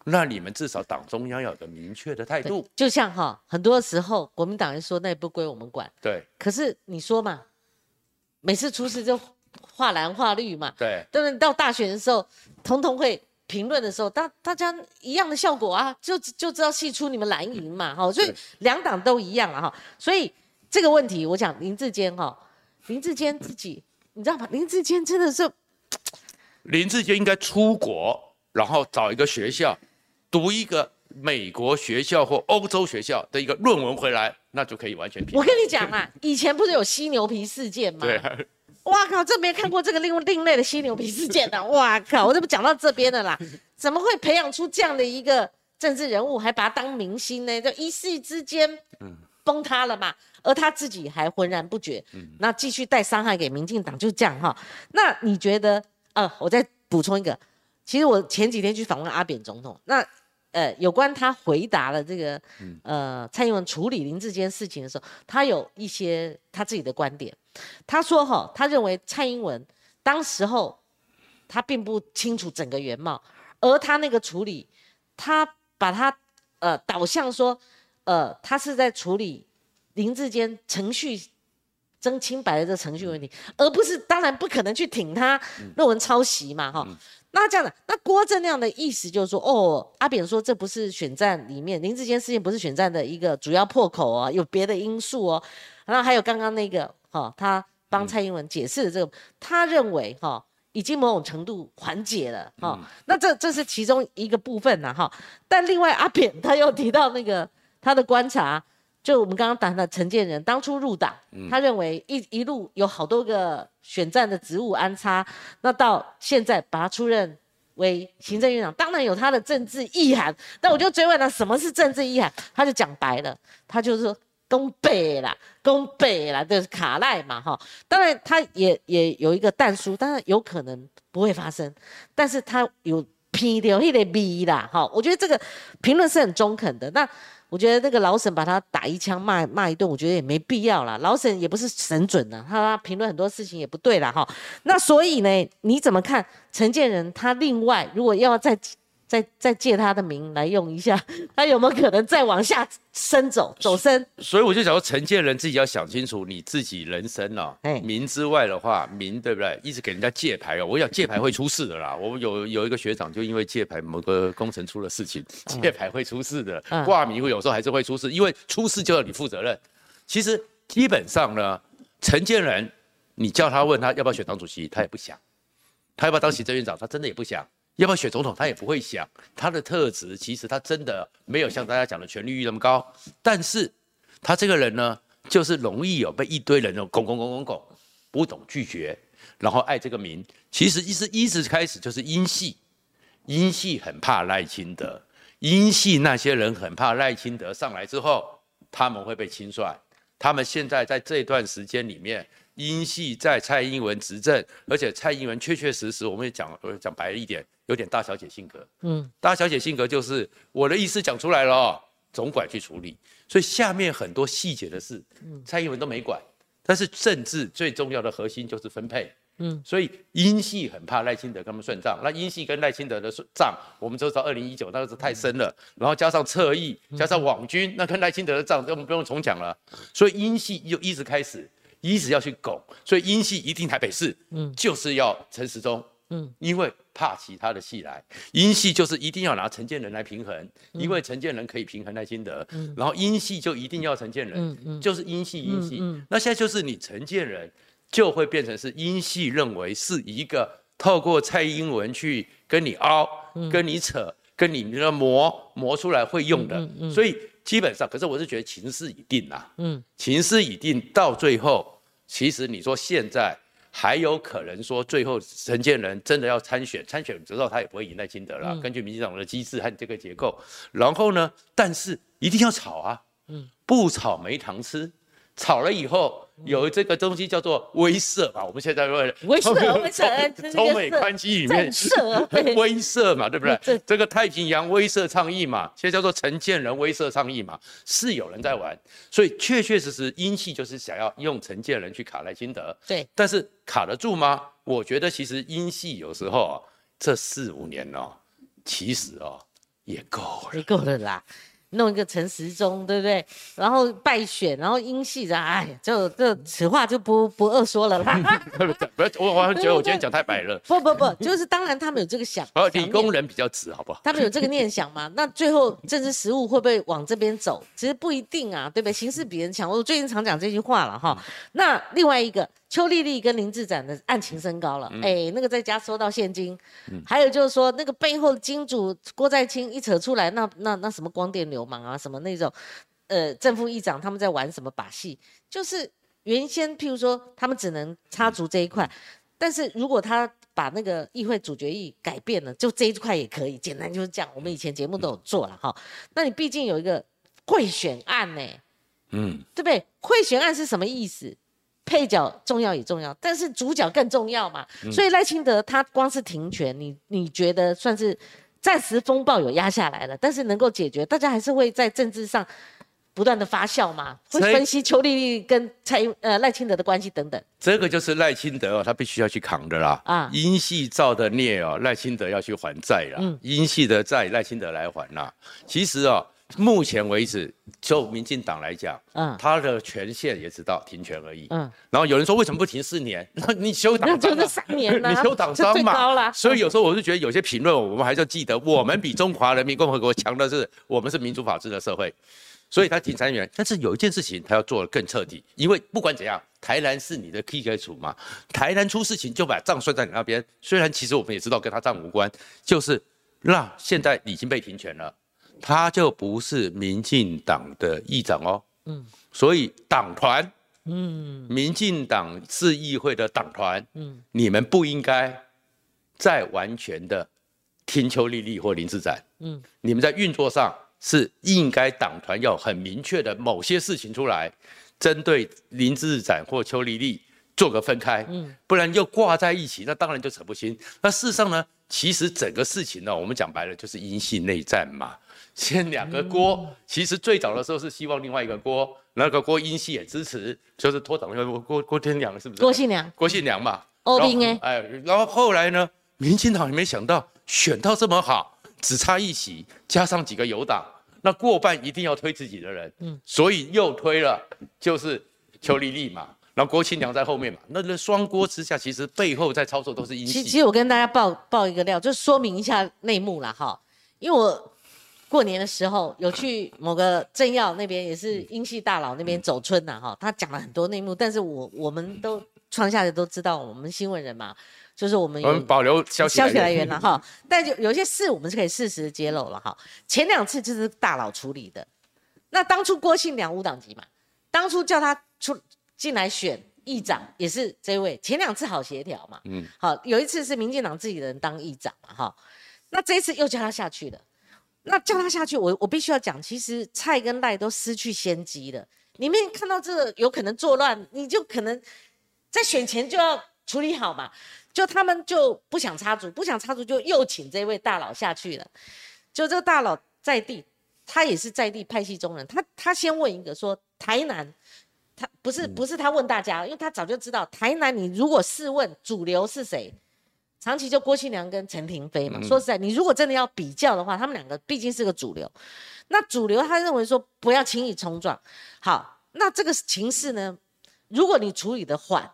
B: 那你们至少党中央有个明确的态度。
A: 就像哈，很多时候国民党人说那也不归我们管，
B: 对。
A: 可是你说嘛？每次出事就画蓝画绿嘛，
B: 对，
A: 对不对？到大选的时候，统统会评论的时候，大大家一样的效果啊，就就知道戏出你们蓝营嘛，哈，所以两党都一样了哈。所以这个问题，我讲林志坚哈，林志坚自己，你知道吗？林志坚真的是，
B: 林志坚应该出国，然后找一个学校读一个美国学校或欧洲学校的一个论文回来。那就可以完全
A: 我跟你讲啊，以前不是有犀牛皮事件吗？
B: 对。
A: 哇靠，这没看过这个另另类的犀牛皮事件的。哇靠，我这不讲到这边的啦？怎么会培养出这样的一个政治人物，还把他当明星呢？就一夕之间，嗯，崩塌了嘛。而他自己还浑然不觉，嗯，那继续带伤害给民进党，就这样哈。那你觉得？呃，我再补充一个，其实我前几天去访问阿扁总统，那。呃，有关他回答了这个，呃，蔡英文处理林志坚事情的时候，他有一些他自己的观点。他说哈，他认为蔡英文当时候他并不清楚整个原貌，而他那个处理，他把他呃导向说，呃，他是在处理林志坚程序争清白的这程序问题，而不是当然不可能去挺他论文抄袭嘛，哈。那这样的，那郭正亮的意思就是说，哦，阿扁说这不是选战里面林志坚事件不是选战的一个主要破口哦，有别的因素哦。然后还有刚刚那个，哈，他帮蔡英文解释的这个，他认为哈已经某种程度缓解了，哈。那这这是其中一个部分呐，哈。但另外阿扁他又提到那个他的观察。就我们刚刚谈的陈建仁，当初入党，他认为一一路有好多个选战的职务安插，那到现在把他出任为行政院长，当然有他的政治意涵。但我就追问他什么是政治意涵，他就讲白了，他就是说攻北啦，攻北啦，就是卡赖嘛，哈。当然他也也有一个弹书，当然有可能不会发生，但是他有批掉一点 B 啦，哈。我觉得这个评论是很中肯的。那。我觉得那个老沈把他打一枪骂骂一顿，我觉得也没必要啦。老沈也不是神准的，他评论很多事情也不对啦。哈。那所以呢，你怎么看陈建仁？他另外如果要再。再再借他的名来用一下，他有没有可能再往下深走走深？
B: 所以我就想说，承建人自己要想清楚，你自己人生哦，名之外的话，名对不对？一直给人家借牌哦，我想借牌会出事的啦。我有有一个学长就因为借牌某个工程出了事情，借牌会出事的，挂名会有时候还是会出事，因为出事就要你负责任。其实基本上呢，承建人，你叫他问他要不要选党主席，他也不想；他要不要当行政院长，他真的也不想。要不要选总统，他也不会想。他的特质其实他真的没有像大家讲的权力欲那么高，但是他这个人呢，就是容易有被一堆人那种拱拱拱拱拱，不懂拒绝，然后爱这个名。其实一直一直开始就是英系，英系很怕赖清德，英系那些人很怕赖清德上来之后他们会被清算。他们现在在这段时间里面。英系在蔡英文执政，而且蔡英文确确实实，我们也讲讲白一点，有点大小姐性格。嗯，大小姐性格就是我的意思讲出来了，总管去处理。所以下面很多细节的事，蔡英文都没管。但是政治最重要的核心就是分配。嗯，所以英系很怕赖清德跟他们算账。那英系跟赖清德的账，我们都知道二零一九那个是太深了。然后加上侧翼，加上网军，那跟赖清德的账，我们不用重讲了。所以英系又一直开始。一直要去拱，所以英系一定台北市，嗯，就是要陈时中，嗯，因为怕其他的戏来，阴戏就是一定要拿陈建仁来平衡，因为陈建仁可以平衡赖清德，嗯，然后阴戏就一定要陈建仁，嗯嗯，就是英系英系，那现在就是你陈建仁就会变成是阴系认为是一个透过蔡英文去跟你凹、跟你扯、跟你的磨磨出来会用的，所以基本上，可是我是觉得情势已定啦，嗯，情势已定，到最后，其实你说现在还有可能说最后陈建仁真的要参选，参选之后他也不会赢赖清德了，根据民进党的机制和这个结构，然后呢，但是一定要炒啊，嗯，不炒没糖吃。炒了以后，有这个东西叫做威慑嘛？我们现在
A: 威威慑威慑，
B: 中美关系里面 威慑嘛，对不对？这个太平洋威慑倡议嘛，现在叫做陈建仁威慑倡议嘛，是有人在玩，所以确确实实英系就是想要用陈建仁去卡赖清德。
A: 对，
B: 但是卡得住吗？我觉得其实英系有时候啊，这四五年哦，其实哦也够了，
A: 也够了啦。弄一个陈时中，对不对？然后败选，然后英系的，哎，就这此话就不不二说了啦。
B: 不要，我我觉得我今天讲太白了。
A: 不不不，就是当然他们有这个想，
B: 哦，理工人比较直，好不好？
A: 他们有这个念想嘛？那最后政治实务会不会往这边走？其实不一定啊，对不对？形势比人强，我最近常讲这句话了哈。那另外一个。邱丽丽跟林志展的案情升高了，哎，那个在家收到现金，还有就是说那个背后金主郭在清一扯出来，那那那什么光电流氓啊，什么那种，呃，正副议长他们在玩什么把戏？就是原先譬如说他们只能插足这一块，但是如果他把那个议会主决议改变了，就这一块也可以，简单就是这样。我们以前节目都有做了哈，那你毕竟有一个贿选案呢，嗯，对不对？贿选案是什么意思？配角重要也重要，但是主角更重要嘛。所以赖清德他光是停权，你你觉得算是暂时风暴有压下来了，但是能够解决，大家还是会在政治上不断的发酵嘛，会分析邱丽丽跟蔡呃赖清德的关系等等。
B: 这个就是赖清德哦，他必须要去扛的啦。啊，英系造的孽哦，赖清德要去还债了。嗯，英系的债赖清德来还啦。其实哦。目前为止，就民进党来讲，嗯，他的权限也只到停权而已，嗯。然后有人说为什么不停四年？那你修党章
A: 就是三年
B: 你修党章嘛。所以有时候我是觉得有些评论，我们还是要记得，我们比中华人民共和国强的是，我们是民主法治的社会。所以他停三年，但是有一件事情他要做的更彻底，因为不管怎样，台南是你的 key 处嘛，台南出事情就把账算在你那边。虽然其实我们也知道跟他账无关，就是那现在已经被停权了。他就不是民进党的议长哦，嗯，所以党团，嗯，民进党是议会的党团，嗯，你们不应该再完全的听邱丽丽或林志展，嗯，你们在运作上是应该党团要很明确的某些事情出来，针对林志展或邱丽丽做个分开，嗯，不然又挂在一起，那当然就扯不清。那事实上呢，其实整个事情呢，我们讲白了就是因系内战嘛。先两个锅，其实最早的时候是希望另外一个锅，那个锅英系也支持，就是脱党郭郭郭天良是不是？
A: 郭信良，
B: 郭信良嘛。
A: 欧兵哎，
B: 哎，然后后来呢，民进党也没想到选到这么好，只差一席，加上几个友党，那过半一定要推自己的人，嗯，所以又推了，就是邱丽丽嘛，然后郭庆良在后面嘛，那那双锅之下，其实背后在操作都是英系。
A: 其实我跟大家报报一个料，就说明一下内幕了哈，因为我。过年的时候有去某个政要那边，也是英系大佬那边走村呐，哈，他讲了很多内幕，但是我我们都创下的都知道，我们新闻人嘛，就是我们
B: 我们保留消息
A: 消息来源了哈，但就有些事我们是可以适时揭露了哈。前两次就是大佬处理的，那当初郭庆良无党籍嘛，当初叫他出进来选议长也是这位，前两次好协调嘛，嗯，好，有一次是民进党自己的人当议长嘛，哈，那这一次又叫他下去了。那叫他下去，我我必须要讲，其实蔡跟赖都失去先机了。你们看到这个有可能作乱，你就可能在选前就要处理好嘛。就他们就不想插足，不想插足，就又请这位大佬下去了。就这个大佬在地，他也是在地派系中人，他他先问一个说台南，他不是不是他问大家，因为他早就知道台南，你如果试问主流是谁？长期就郭庆良跟陈廷飞嘛，说实在，你如果真的要比较的话，他们两个毕竟是个主流。那主流他认为说不要轻易冲撞。好，那这个情势呢，如果你处理的缓，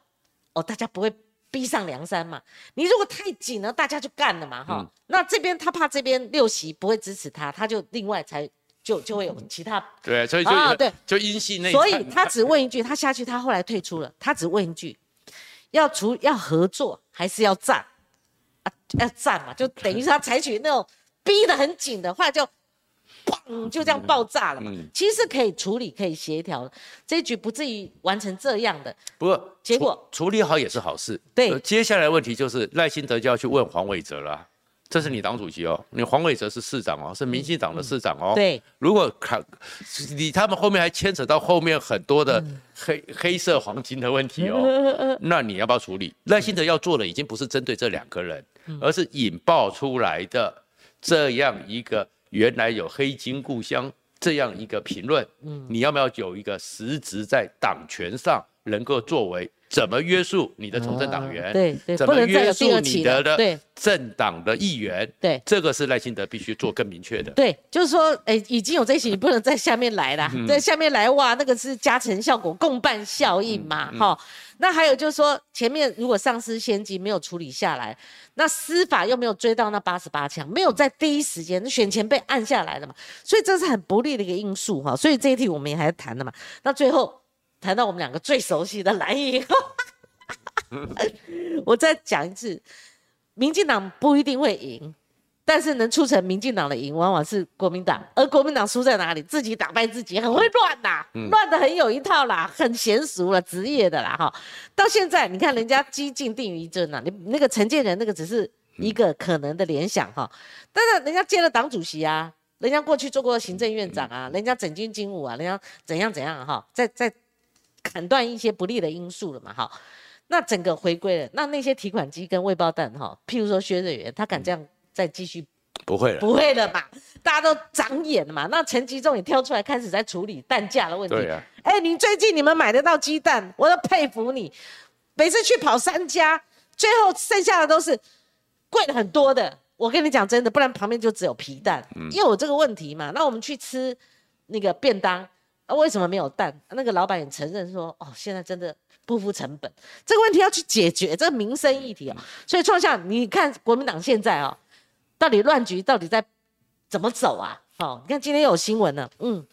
A: 哦，大家不会逼上梁山嘛。你如果太紧了，大家就干了嘛，哈。那这边他怕这边六席不会支持他，他就另外才就就会有其他。
B: 对，所以就对，就阴系那。
A: 所以他只问一句，他下去，他后来退出了，他只问一句。要除要合作还是要战啊？要战嘛，就等于是他 采取那种逼得很紧的话，就砰就这样爆炸了嘛。
B: 嗯
A: 其实是可以处理、可以协调的，这一局不至于完成这样的。
B: 不过
A: 结果
B: 处处理好也是好事。
A: 对
B: 呃接下来的问题就是赖清德就要去问黄伟哲了啊。这是你党主席哦，你黄伟哲是市长哦，是民进党的市长哦。
A: 对，
B: 如果看你他们后面还牵扯到后面很多的
A: 嗯
B: 黑、黑色黄金的问题哦，那你要不要处理？赖清德要做的已经不是针对这两个人，
A: 嗯
B: 而是引爆出来的这样一个原来有黑金故乡这样一个评论，
A: 嗯
B: 你要不要有一个实质在党权上能够作为怎么约束你的从政党员？
A: 啊对对，
B: 怎么约束。你的的
A: 对
B: 政党的议员？
A: 对
B: 这个是赖清德必须做更明确的。
A: 对，就是说，哎，已经有这些，你不能在下面来啦，
B: 嗯
A: 在下面来哇，那个是加成效果、共伴效应嘛，
B: 嗯
A: 哈、那还有就是说，前面如果丧失先机没有处理下来，那司法又没有追到那八十八枪，没有在第一时间选前被按下来了嘛，所以这是很不利的一个因素哈。所以这一题我们也还谈了嘛。那最后谈到我们两个最熟悉的蓝营，我再讲一次，民进党不一定会赢。但是能促成民进党的赢，往往是国民党，而国民党输在哪里？自己打败自己，很会乱呐，乱的很有一套啦，很娴熟了，职业的啦哈。到现在你看人家激进定于一尊呐，你那个陈建仁那个只是一个可能的联想哈，但是人家接了党主席啊，人家过去做过行政院长啊，人家整军经武啊，人家怎样怎样哈，在在砍断一些不利的因素了嘛哈。那整个回归了，那那些提款机跟未爆弹哈，譬如说薛瑞元，他敢这样再继续
B: 不会了。
A: 不会了嘛？大家都长眼了嘛。那陈吉仲也跳出来开始在处理蛋价的问题。
B: 对呀、
A: 哎、你最近你们买得到鸡蛋，我都佩服你。每次去跑三家，最后剩下的都是贵了很多的。我跟你讲真的，不然旁边就只有皮蛋，因为有这个问题嘛。那我们去吃那个便当，啊、为什么没有蛋？那个老板也承认说，哦，现在真的不付成本，这个问题要去解决，这个民生议题哦。所以创下，你看国民党现在哦，到底乱局到底在怎么走啊？哦、你看今天又有新闻了，嗯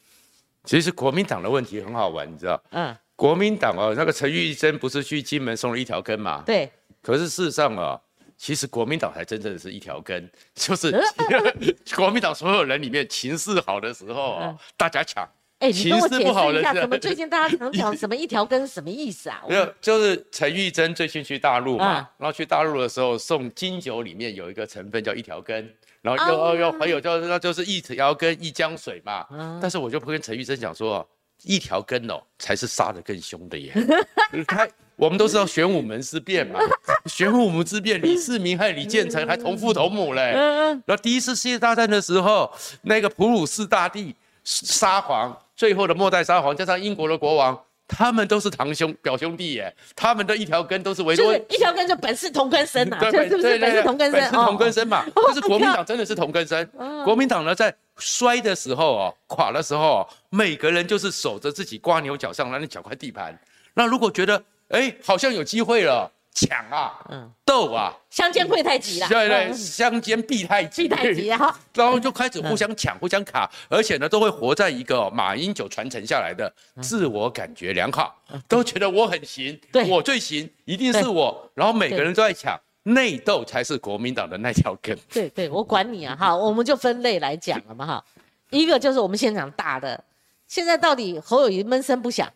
B: 其实国民党的问题很好玩，你知道？
A: 嗯，
B: 国民党哦，那个陈玉珍不是去金门送了一条根嘛？
A: 对，
B: 可是事实上啊、其实国民党才真正的是一条根，就是
A: 呃
B: 国民党所有人里面情势好的时候啊、大家抢；
A: 哎、你跟我解
B: 情势不好
A: 释一下，
B: 的
A: 怎么最近大家常讲什么一条根什么意思啊？
B: 没有，就是陈玉珍最近去大陆嘛，
A: 啊
B: 然后去大陆的时候送金酒里面有一个成分叫一条根，然后又
A: 哦
B: 又又还有叫那就是一条根一江水嘛。
A: 啊
B: 但是我就不跟陈玉珍讲说，一条根哦才是杀的更凶的耶。他我们都知道玄武门之变嘛，玄武门之变，李世民和李建成还同父同母嘞。然后第一次世界大战的时候，那个普鲁士大帝沙皇，最后的末代沙皇加上英国的国王，他们都是堂兄表兄弟耶，他们的一条根都是维多
A: 就是一条根就本是同根生啊，
B: 对
A: 这是不是本是同根生？
B: 本是同根生嘛。
A: 哦
B: 但是国民党真的是同根生。国民党呢，在衰的时候哦，垮的时候哦，每个人就是守着自己瓜牛角上那那小块地盘。那如果觉得哎好像有机会了，抢啊，
A: 嗯。
B: 斗啊，
A: 相煎会太急了，
B: 对对，
A: 嗯。
B: 相煎必太急，
A: 必太急啊！
B: 然后就开始互相抢、互相卡，而且呢，都会活在一个哦马英九传承下来的自我感觉良好，都觉得我很行，我最行，一定是我，然后每个人都在抢，内斗才是国民党的那条根。
A: 对对，我管你啊！哈，我们就分类来讲了嘛哈。一个就是我们现场大的，现在到底侯友谊闷声不响，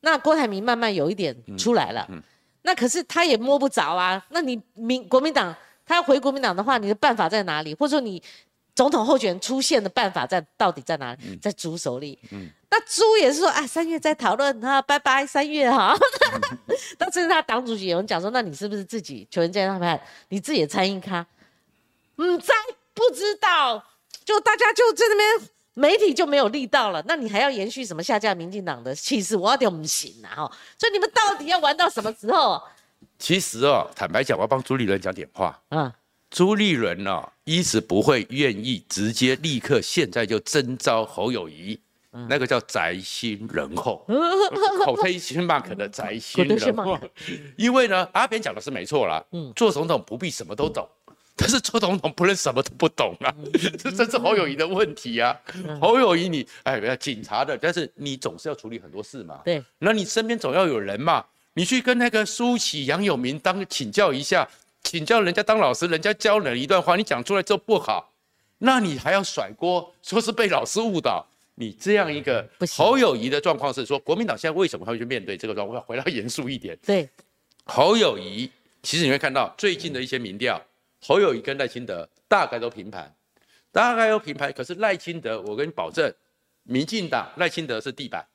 A: 那郭台铭慢慢有一点出来了，那可是他也摸不着啊。那你民国民党他要回国民党的话，你的办法在哪里？或者说你总统候选人出现的办法在到底在哪里？在猪手里。那猪也是说啊，三月再讨论哈，拜拜，三月哈。那甚至他党主席有人讲说，那你是不是自己球员健康牌，你自己也参与咖？嗯，在不知道，就大家就在那边媒体就没有力道了，那你还要延续什么下架民进党的气势？我有点不行啊哈！所以你们到底要玩到什么时候？
B: 其实哦，坦白讲，我要帮朱立伦讲点话。
A: 啊，
B: 朱立伦呢、一直不会愿意直接立刻现在就征召侯友谊，那个叫宅心仁厚，口推心 mark 的宅心仁厚。因为呢，阿扁讲的是没错啦，做总统不必什么都懂。但是周总统不能什么都不懂啊，这这是侯友谊的问题啊。侯友谊你哎，不要警察的，但是你总是要处理很多事嘛。
A: 对，
B: 那你身边总要有人嘛。你去跟那个苏启、杨永明当请教一下，请教人家当老师，人家教了一段话，你讲出来之后不好，那你还要甩锅，说是被老师误导。你这样一个侯友谊的状况是说，国民党现在为什么会去面对这个状况？回到严肃一点，
A: 对，
B: 侯友谊其实你会看到最近的一些民调，侯友谊跟赖清德大概都平盘，大概都平盘。可是赖清德，我跟你保证，民进党赖清德是地板，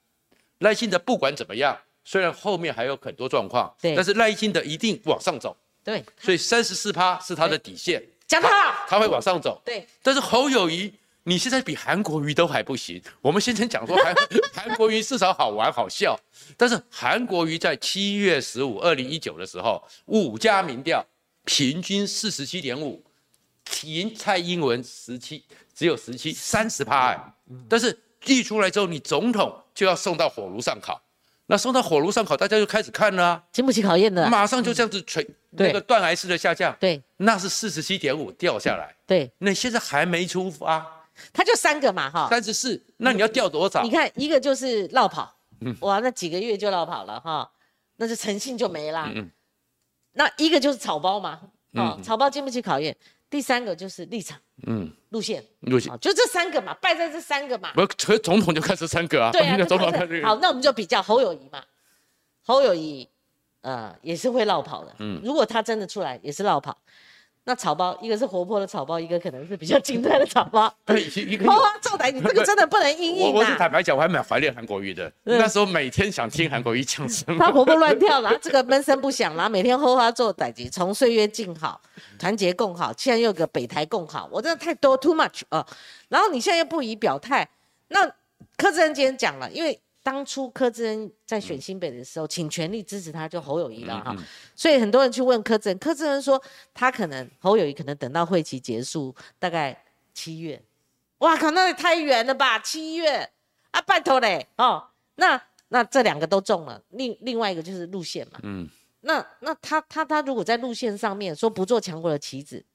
B: 赖清德不管怎么样，虽然后面还有很多状况，
A: 对。
B: 但是赖清德一定往上走，
A: 对，
B: 所以三十四趴是他的底线，
A: 讲他好，
B: 他会往上走。
A: 对，
B: 但是侯友谊，你现在比韩国瑜都还不行。我们先前讲说韩 韩国瑜至少好玩好笑，但是韩国瑜在七月十五，二零一九的时候，五家民调平均四十七点五，赢蔡英文十七，只有十七，三十趴哎。但是一出来之后，你总统就要送到火炉上烤，那送到火炉上烤，大家就开始看了、啊，
A: 经不起考验的，
B: 马上就这样子垂
A: 对
B: 那个断崖式的下降，
A: 对。
B: 那是四十七点五掉下来。
A: 对，
B: 那现在还没出发，
A: 他就三个嘛哈，
B: 三十四，那你要掉多少？
A: 你？看一个就是绕跑，
B: 嗯。
A: 哇，那几个月就绕跑了哈，那就诚信就没啦。
B: 嗯
A: 那一个就是草包嘛，哦，
B: 嗯
A: 草包经不起考验。第三个就是立场
B: 嗯，
A: 路线，
B: 路线。
A: 哦，就这三个嘛，败在这三个嘛。
B: 我从总统就看这三个啊，
A: 对啊，
B: 那
A: 就
B: 总统看这个，
A: 好，那我们就比较侯友谊嘛，侯友谊，呃，也是会绕跑的。嗯，如果他真的出来，也是绕跑。那草包，一个是活泼的草包，一个可能是比较静态的草包。
B: 对，一个
A: 花花奏台，你这个真的不能应
B: 我
A: 应啊！
B: 我是坦白讲，我还蛮怀念韩国瑜的，那时候每天想听韩国瑜讲什么。
A: 他活蹦乱跳，然后这个闷声不响，然后每天后花做代级，从岁月静好，团结共好，现在又有个北台共好，我真的太多 too much 啊、然后你现在又不宜表态，那柯志恩今天讲了，因为当初柯志恩在选新北的时候，请全力支持他，就侯友谊了哈，所以很多人去问柯志恩，柯志恩说他可能侯友谊可能等到会期结束，大概七月，哇靠，那也太远了吧，七月。啊，拜托嘞哦，那那这两个都中了，另另外一个就是路线嘛，
B: 嗯，
A: 那那他他他如果在路线上面说不做强国的棋子，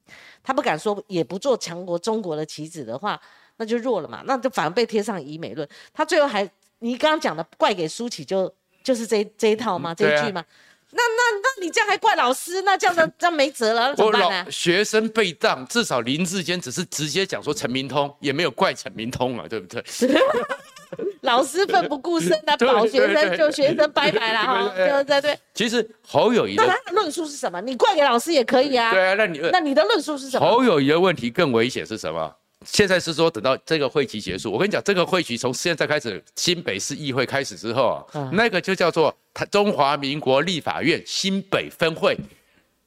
A: 他不敢说也不做强国中国的棋子的话，那就弱了嘛，那就反而被贴上以美论。他最后还你刚刚讲的怪给舒淇就就是这这一套吗？这一句吗？那那那你这样还怪老师，那这样的这样没辙了，那怎么办呢？
B: 学生被当，至少林志坚只是直接讲说陈明通，也没有怪陈明通啊，对不对？
A: 老师奋不顾身的保学生，
B: 对对
A: 就学生拜拜了哈，
B: 对对
A: 对对对。
B: 其实侯友谊的，
A: 那他的论述是什么？你怪给老师也可以啊。
B: 对啊，那你
A: 那你的论述是什么？
B: 侯友谊的问题更危险是什么？现在是说等到这个会期结束，我跟你讲，这个会期从现在开始，新北市议会开始之后啊，
A: 嗯。
B: 那个就叫做台中华民国立法院新北分会，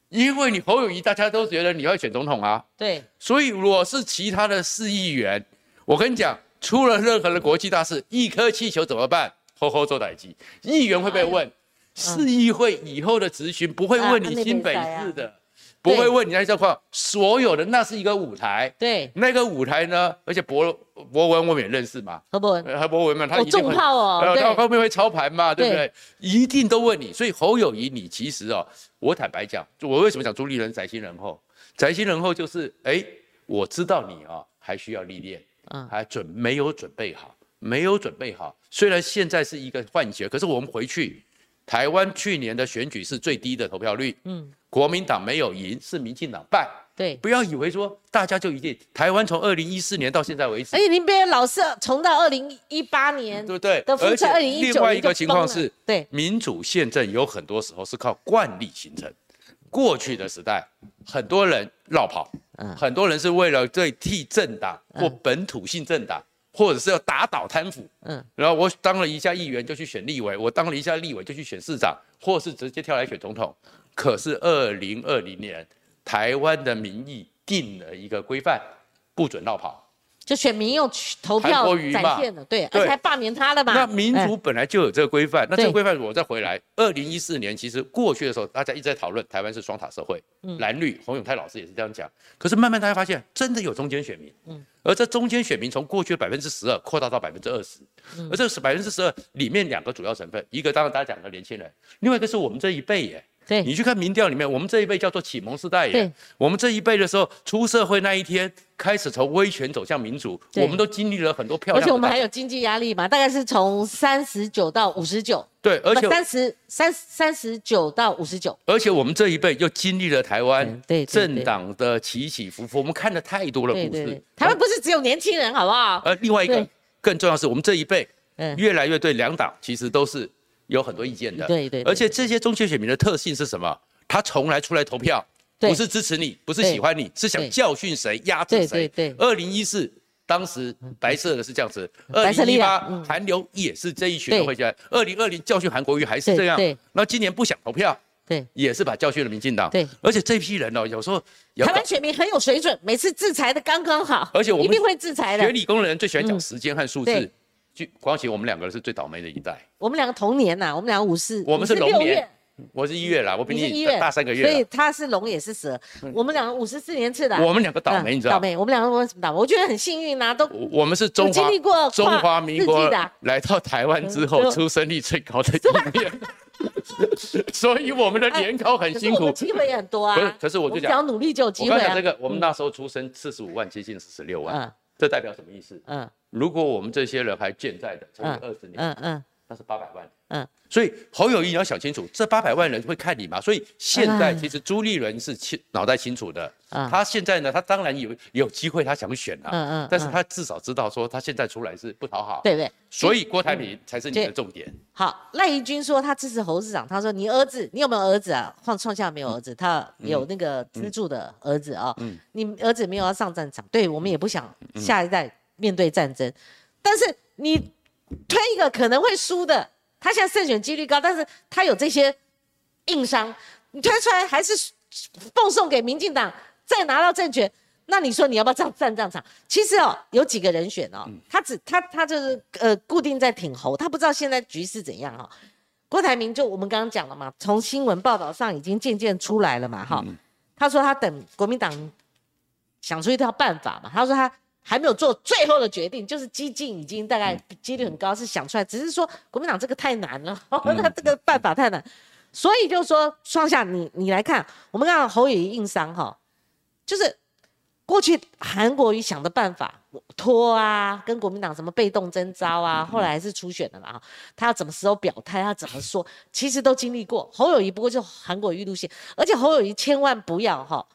B: 因为你侯友谊大家都觉得你要选总统啊，
A: 对，
B: 所以我是其他的市议员，我跟你讲，出了任何的国际大事，一颗气球怎么办？吼吼做代机，议员会被问，市议会以后的质询不会问你新北市的，不会问你那些状况，所有的那是一个舞台。
A: 对，
B: 那个舞台呢，而且博博文我们也认识嘛，
A: 何博文，
B: 呃何博文嘛，他
A: 哦，
B: 一定会
A: 重炮哦，
B: 呃，他
A: 对，
B: 后面会操盘嘛，对不
A: 对
B: 对？一定都问你。所以侯友谊，你其实哦，我坦白讲，我为什么讲朱立伦宅心仁厚？宅心仁厚就是，哎，我知道你啊、还需要历练，
A: 嗯
B: 还准没有准备好，没有准备好。虽然现在是一个幻觉，可是我们回去，台湾去年的选举是最低的投票率，
A: 嗯，
B: 国民党没有赢，是民进党败。
A: 对。
B: 不要以为说大家就一定，台湾从二零一四年到现在为止
A: 而，且您别老是重到二零一八年
B: 对不对？
A: 的复测，二零一九
B: 另外一个情况是，
A: 对，
B: 民主宪政有很多时候是靠惯例形成。过去的时代，很多人绕跑，
A: 嗯
B: 很多人是为了对替政党或本土性政党，或者是要打倒贪腐，
A: 嗯，
B: 然后我当了一下议员就去选立委，我当了一下立委就去选市长，或是直接跳来选总统。可是二零二零年，台湾的民意定了一个规范，不准绕跑。
A: 就选民用去投票
B: 国瑜嘛
A: 展现的，对，
B: 对
A: 而且还罢免他了嘛。
B: 那民
A: 哎
B: 主本来就有这个规范，那这
A: 对
B: 个规范我再回来，二零一四年其实过去的时候，大家一直在讨论台湾是双塔社会，
A: 嗯
B: 蓝绿，洪永泰老师也是这样讲。可是慢慢大家发现，真的有中间选民，
A: 嗯
B: 而这中间选民从过去的百分之十二扩大到百分之二十，
A: 嗯
B: 而这是百分之十二里面两个主要成分，一个当然大家讲的年轻人，另外一个是我们这一辈耶。
A: 对。
B: 你去看民调里面，我们这一辈叫做启蒙时代
A: 对。
B: 耶。我们这一辈的时候出社会那一天，开始从威权走向民主，我们都经历了很多漂亮
A: 而且。我们还有经济压力嘛，大概是从三十九到五十九，
B: 对，而且
A: 三十三三十九到五十九，
B: 而且我们这一辈又经历了台湾
A: 对
B: 政党的起起伏伏，我们看了太多的故事。
A: 台湾不是只有年轻人，好不好？
B: 呃，另外一个更重要的是，我们这一辈
A: 嗯。
B: 越来越对两党其实都是有很多意见的。
A: 对对对
B: 而且这些中学选民的特性是什么？他从来出来投票，不是支持你，不是喜欢你，是想教训谁、压制
A: 对
B: 谁。
A: 对对
B: 二零一四。当时白色的是这样子，二零一八韩流也是这一群人
A: 对
B: 会进来，二零二零教训韩国瑜还是这样
A: 对对，
B: 那今年不想投票，
A: 对，
B: 也是把教训了民进党。
A: 对，
B: 而且这批人哦，有时候有
A: 台湾选民很有水准，每次制裁的刚刚好，
B: 而且我们
A: 一定会制裁的
B: 学。理工的人最喜欢讲
A: 嗯
B: 时间和数
A: 对
B: 字。就光启我们两个是最倒霉的一代。
A: 我们两个同年呐，我们两个五四，
B: 我们是龙年，我是一月啦，我比你大三个
A: 所以。他是龙也是蛇，我们两个五十四年次的啊，
B: 我们两个倒霉，
A: 嗯
B: 你知道吗？
A: 倒霉，我们两个为什么倒霉？我觉得很幸运呐，都
B: 我我们是中
A: 有经
B: 华
A: 历过
B: 中华民国
A: 的啊
B: 来到台湾之后
A: 嗯
B: 出生率最高的一年，所以我们的年考很辛苦。
A: 机会也很多啊。
B: 不是可是我就
A: 们
B: 讲
A: 只要努力就有
B: 我
A: 机会啊
B: 刚才这。个，我们那时候出生四十五万，接近四十六万
A: 嗯，
B: 这代表什么意思？
A: 嗯
B: 如果我们这些人还健在的，乘以
A: 嗯
B: 二十年，
A: 嗯嗯
B: 那是八百万。
A: 嗯，
B: 所以侯友谊你要想清楚，这八百万人会看你吗？所以现在
A: 哎
B: 其实朱立伦是清脑袋清楚的，
A: 嗯
B: 他现在呢，他当然有有机会，他想选啊，
A: 嗯嗯
B: 但是他至少知道说他现在出来是不讨好，
A: 对不对？
B: 所以郭台铭才是你的重点。
A: 好，赖宜君说他支持侯市长，他说你儿子，你有没有儿子啊？创创下没有儿子，他有那个资助的儿子啊、你儿子没有要上战场，对我们也不想下一代面对战争，但是你推一个可能会输的，他现在胜选几率高，但是他有这些硬伤，你推出来还是奉送给民进党，再拿到政权。那你说你要不要上战战场？其实哦，有几个人选哦，他只他他就是呃固定在挺侯，他不知道现在局势怎样哦。郭台铭就我们刚刚讲了嘛，从新闻报道上已经渐渐出来了嘛，哈、他说他等国民党想出一套办法嘛，他说他还没有做最后的决定，就是激进已经大概几率很高是想出来，只是说国民党这个太难了，那 这个办法太难，所以就说双下你你来看，我们看侯友谊硬伤哈，就是过去韩国瑜想的办法拖啊，跟国民党什么被动征召啊，后来还是初选的嘛哈，他要怎么时候表态，他怎么说，其实都经历过。侯友谊不过就韩国瑜路线，而且侯友谊千万不要哈，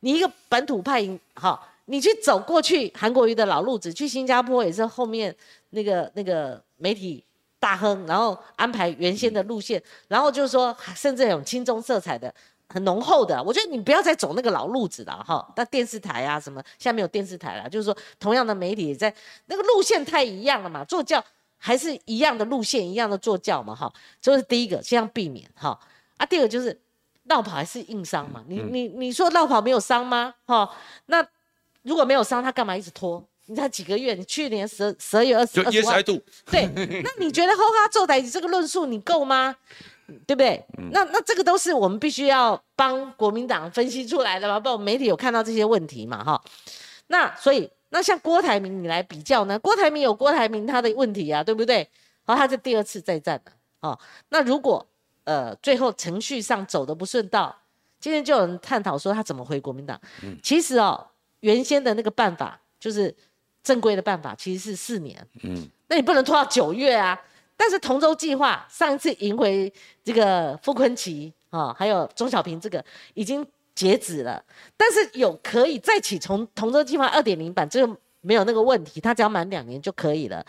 A: 你一个本土派哈，你去走过去韩国瑜的老路子，去新加坡也是后面那个那个媒体。大亨，然后安排原先的路线，然后就是说，甚至有亲中色彩的，很浓厚的。我觉得你不要再走那个老路子了哈。那电视台啊什么，现在没有电视台了，就是说同样的媒体也在那个路线太一样了嘛，坐轿还是一样的路线，一样的坐轿嘛哈。这是第一个，尽量避免哈。啊，第二个就是绕跑还是硬伤嘛。你你你说绕跑没有伤吗？哈，那如果没有伤，他干嘛一直拖？你才几个月？你去年十十二月二十
B: 就
A: 二十号，
B: 椰塞度，
A: 对，那你觉得后哈做台这个论述你够吗？对不对？那那这个都是我们必须要帮国民党分析出来的嘛，不然媒体有看到这些问题嘛，哈。那所以那像郭台铭，你来比较呢？郭台铭有郭台铭他的问题啊，对不对？好，他是第二次再战了，哦。那如果呃最后程序上走的不顺道，今天就有人探讨说他怎么回国民党。其实哦，原先的那个办法就是正规的办法，其实是四年。嗯那你不能拖到九月啊。但是同舟计划上一次赢回这个傅昆奇啊、还有钟小平这个已经截止了，但是有可以再起从同舟计划二点零版，这个没有那个问题，他只要满两年就可以了。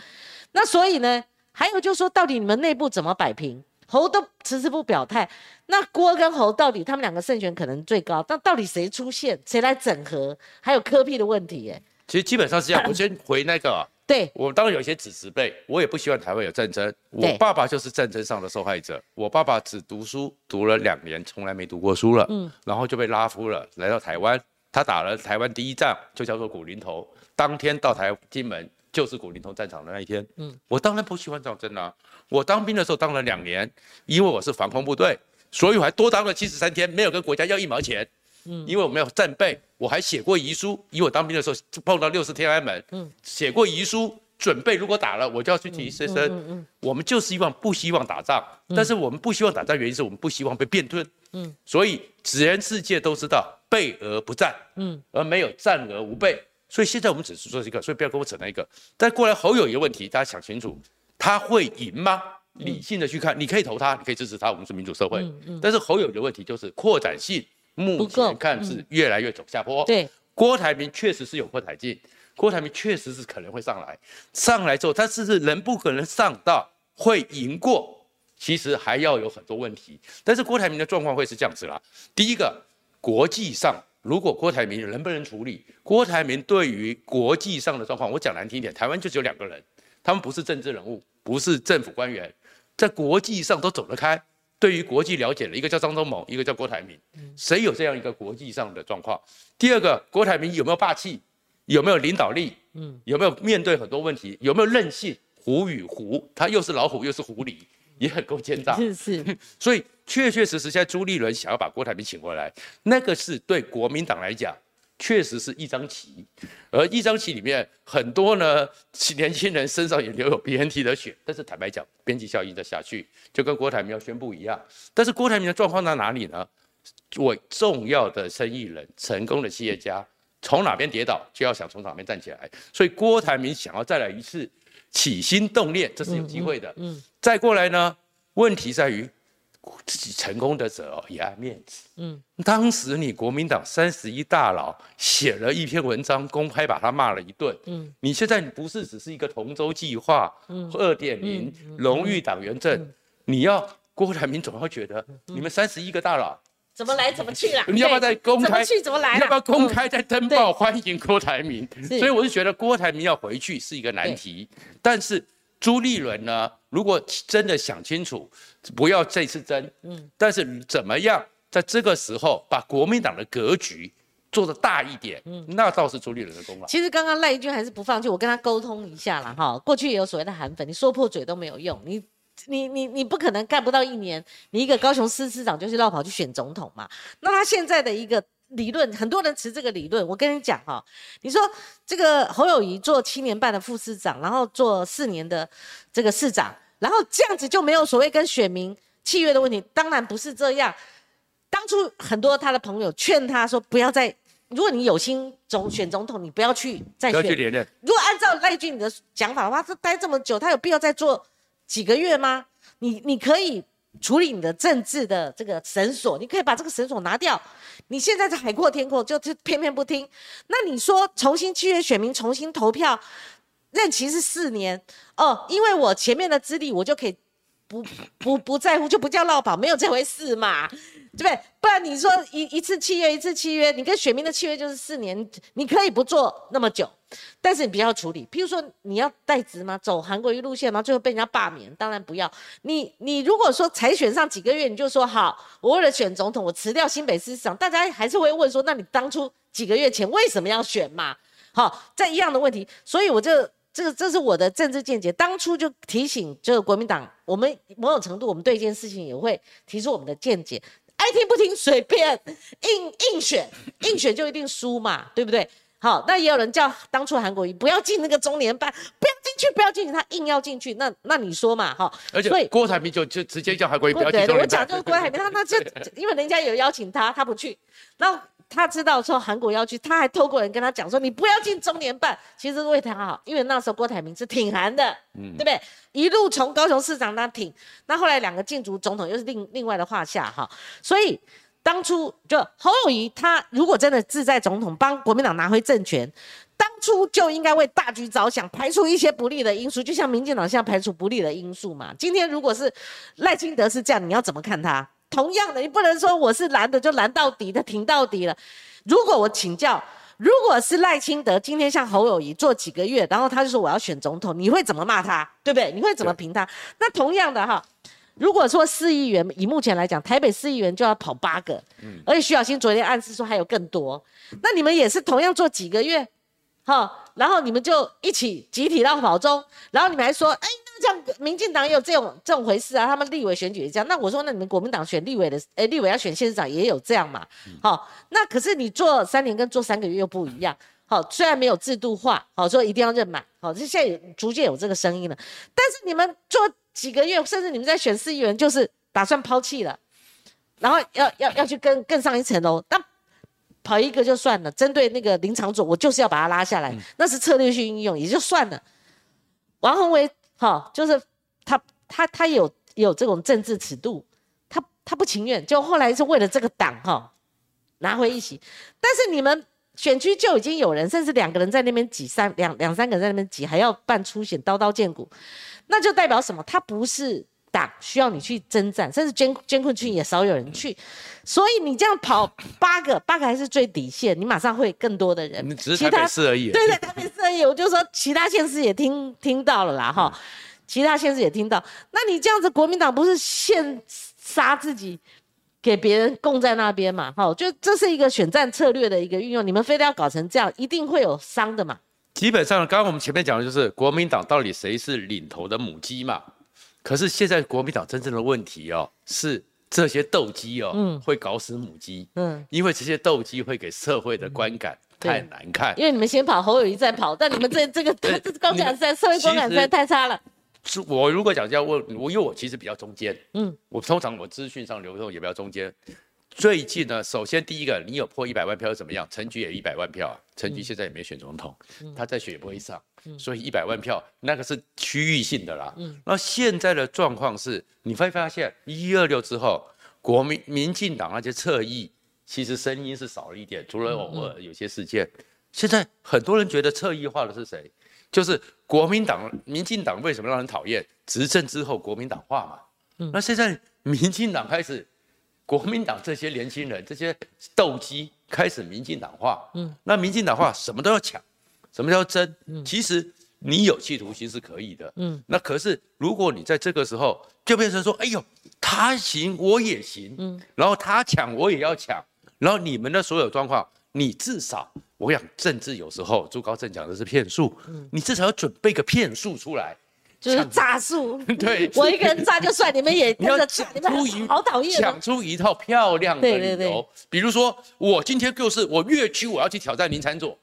A: 那所以呢，还有就是说，到底你们内部怎么摆平？侯都迟迟不表态，那郭跟侯到底他们两个胜选可能最高，但到底谁出现，谁来整合？还有科屁的问题耶。
B: 其实基本上是这样。我先回那个啊，
A: 对，
B: 我当然有一些子侄辈，我也不希望台湾有战争。我爸爸就是战争上的受害者。我爸爸只读书读了两年，从来没读过书了，嗯，然后就被拉夫了，来到台湾。他打了台湾第一仗，就叫做古林头。当天到台金门就是古林头战场的那一天。嗯，我当然不喜欢战争啊。我当兵的时候当了两年，因为我是防空部队，所以我还多当了七十三天，没有跟国家要一毛钱。嗯，因为我没有战备，我还写过遗书。因为我当兵的时候碰到六十天安门，嗯，写过遗书准备，如果打了，我就要去提升。嗯我们就希望不希望打仗，但是我们不希望打仗，原因是我们不希望被变吞。嗯，所以全世界都知道备而不战，嗯，而没有战而无备。所以现在我们只是说这个，所以不要跟我扯那一个。但过来侯友一个问题，大家想清楚，他会赢吗？理性的去看，你可以投他，你可以支持他，我们是民主社会。嗯嗯。但是侯友的问题就是扩展性，目前看是越来越走下坡。
A: 对，
B: 郭台铭确实是有扩展性，郭台铭确实是可能会上来，上来之后，他是不是人不可能上到会赢过？其实还要有很多问题。但是郭台铭的状况会是这样子啦。第一个，国际上如果郭台铭能不能处理？郭台铭对于国际上的状况，我讲难听一点，台湾就只有两个人，他们不是政治人物，不是政府官员。在国际上都走得开，对于国际了解的一个叫张忠谋，一个叫郭台铭，谁有这样一个国际上的状况？第二个，郭台铭有没有霸气？有没有领导力？嗯，有没有面对很多问题？有没有韧性？虎与狐，他又是老虎又是狐狸，也很够奸诈。
A: 是是，
B: 所以确确实实，现在朱立伦想要把郭台铭请回来，那个是对国民党来讲。确实是一张棋，而一张棋里面很多呢，年轻人身上也留有 BNT 的血，但是坦白讲，边际效应的下去，就跟郭台铭要宣布一样。但是郭台铭的状况在哪里呢？我重要的生意人、成功的企业家，从哪边跌倒，就要想从哪边站起来。所以郭台铭想要再来一次起心动念，这是有机会的。嗯，再过来呢，问题在于。自己成功的时候也爱面子。嗯，当时你国民党三十一大佬写了一篇文章，公开把他骂了一顿。嗯，你现在不是只是一个同舟计划，嗯，二点零荣誉党员证，你要郭台铭总要觉得你们三十一个大佬
A: 怎么来怎么去啦？
B: 你要不要再公开？怎
A: 么去怎么来？
B: 要不要公开再登报欢迎郭台铭？所以我是觉得郭台铭要回去是一个难题，但是。朱立伦呢？如果真的想清楚，不要这次争，嗯，但是怎么样在这个时候把国民党的格局做得大一点，嗯，那倒是朱立伦的功劳。
A: 其实刚刚赖君还是不放弃，我跟他沟通一下了哈。过去也有所谓的韩粉，你说破嘴都没有用，你你你你不可能干不到一年，你一个高雄市市长就去绕跑去选总统嘛。那他现在的一个。理论很多人持这个理论，我跟你讲哈，你说这个侯友谊做七年半的副市长，然后做四年的这个市长，然后这样子就没有所谓跟选民契约的问题？当然不是这样。当初很多他的朋友劝他说，不要再，如果你有心总选总统，你不要去再选。如果按照赖俊你的讲法的话，他待这么久，他有必要再做几个月吗？你你可以。处理你的政治的这个绳索，你可以把这个绳索拿掉。你现在是海阔天空，就就偏偏不听。那你说重新契约选民重新投票，任期是四年哦，因为我前面的资历，我就可以不不不在乎，就不叫落榜，没有这回事嘛。对不对？不然你说一一次契约一次契约，你跟选民的契约就是四年，你可以不做那么久，但是你不要处理。譬如说你要代职吗？走韩国瑜路线吗？最后被人家罢免，当然不要。你你如果说才选上几个月，你就说好，我为了选总统，我辞掉新北市市长，大家还是会问说，那你当初几个月前为什么要选嘛？好，在一样的问题，所以我就这个这是我的政治见解。当初就提醒，就是国民党，我们某种程度，我们对一件事情也会提出我们的见解。爱听不听随便，硬硬选硬选就一定输嘛，对不对？好，那也有人叫当初韩国瑜不要进那个中年班，不要进去，不要进去，他硬要进去，那那你说嘛，哈？
B: 而且郭台铭就就直接叫韩国瑜不要进中
A: 年班。我讲就是郭台铭，他他就因为人家有邀请他，他不去，那。他知道说韩国要去，他还透过人跟他讲说：“你不要进中年办，其实是为他好，因为那时候郭台铭是挺韩的，对不对？一路从高雄市长那挺，那后来两个进足总统又是另另外的话下哈。所以当初就侯友谊他如果真的志在总统，帮国民党拿回政权，当初就应该为大局着想，排除一些不利的因素，就像民进党现在排除不利的因素嘛。今天如果是赖清德是这样，你要怎么看他？”同样的，你不能说我是蓝的就蓝到底的，挺到底了。如果我请教，如果是赖清德今天像侯友谊做几个月，然后他就说我要选总统，你会怎么骂他？对不对？你会怎么评他？那同样的哈，如果说四亿元，以目前来讲，台北四亿元就要跑八个，嗯，而且徐小新昨天暗示说还有更多，那你们也是同样做几个月，哈，然后你们就一起集体到跑中，然后你们还说，哎。像民进党也有这种这种回事啊，他们立委选举也这样。那我说，那你们国民党选立委的，哎，立委要选县市长也有这样嘛？好，那可是你做三年跟做三个月又不一样。好，虽然没有制度化，好说一定要认满，好，这现在有逐渐有这个声音了。但是你们做几个月，甚至你们在选市议员，就是打算抛弃了，然后要要要去更更上一层楼。那跑一个就算了，针对那个林长佐，我就是要把他拉下来，那是策略性运用，也就算了。王宏维，好，就是他他他有有这种政治尺度，他他不情愿，就后来是为了这个党，哈，拿回一席。但是你们选区就已经有人，甚至两个人在那边挤，三两两三个人在那边挤，还要办出险，刀刀见骨，那就代表什么？他不是。党需要你去征战，甚至监监控区也少有人去，所以你这样跑八个，八个还是最底线，你马上会更多的人。
B: 你只是台北市而已。
A: 对对，台北市而已。我就说其他县市也听听到了啦，哈，其他县市也听到。那你这样子，国民党不是现杀自己，给别人供在那边嘛？哈，就这是一个选战策略的一个运用。你们非得要搞成这样，一定会有伤的嘛？
B: 基本上，刚刚我们前面讲的就是国民党到底谁是领头的母鸡嘛？可是现在国民党真正的问题哦，是这些斗鸡哦，会搞死母鸡。嗯，因为这些斗鸡会给社会的观感太难看。
A: 因为你们先跑，侯友谊再跑，但你们这这个这观感在社会观感在太差了。
B: 是我如果讲要问我，因为我其实比较中间。嗯，我通常我资讯上流动也比较中间。最近呢，首先第一个，你有破一百万票又怎么样？陈菊也一百万票啊，陈菊现在也没选总统，他在选也不会上，所以一百万票那个是区域性的啦。那现在的状况是，你会发现一二六之后，国民民进党那些侧翼其实声音是少了一点，除了偶尔有些事件。现在很多人觉得侧翼化的是谁？就是国民党、民进党为什么让人讨厌？执政之后国民党化嘛。那现在民进党开始。国民党这些年轻人，这些斗鸡开始民进党化，嗯，那民进党化什么都要抢，什么叫争？嗯，其实你有企图心是可以的，嗯，那可是如果你在这个时候就变成说，哎呦，他行我也行，嗯，然后他抢我也要抢，然后你们的所有状况，你至少我想政治有时候朱高正讲的是骗术，嗯，你至少要准备个骗术出来。
A: 就是诈术，
B: 对
A: 我一个人诈就算，你们也跟着诈，你们好讨厌。
B: 讲出一套漂亮的理由，比如说我今天就是我越区我要去挑战林餐佐，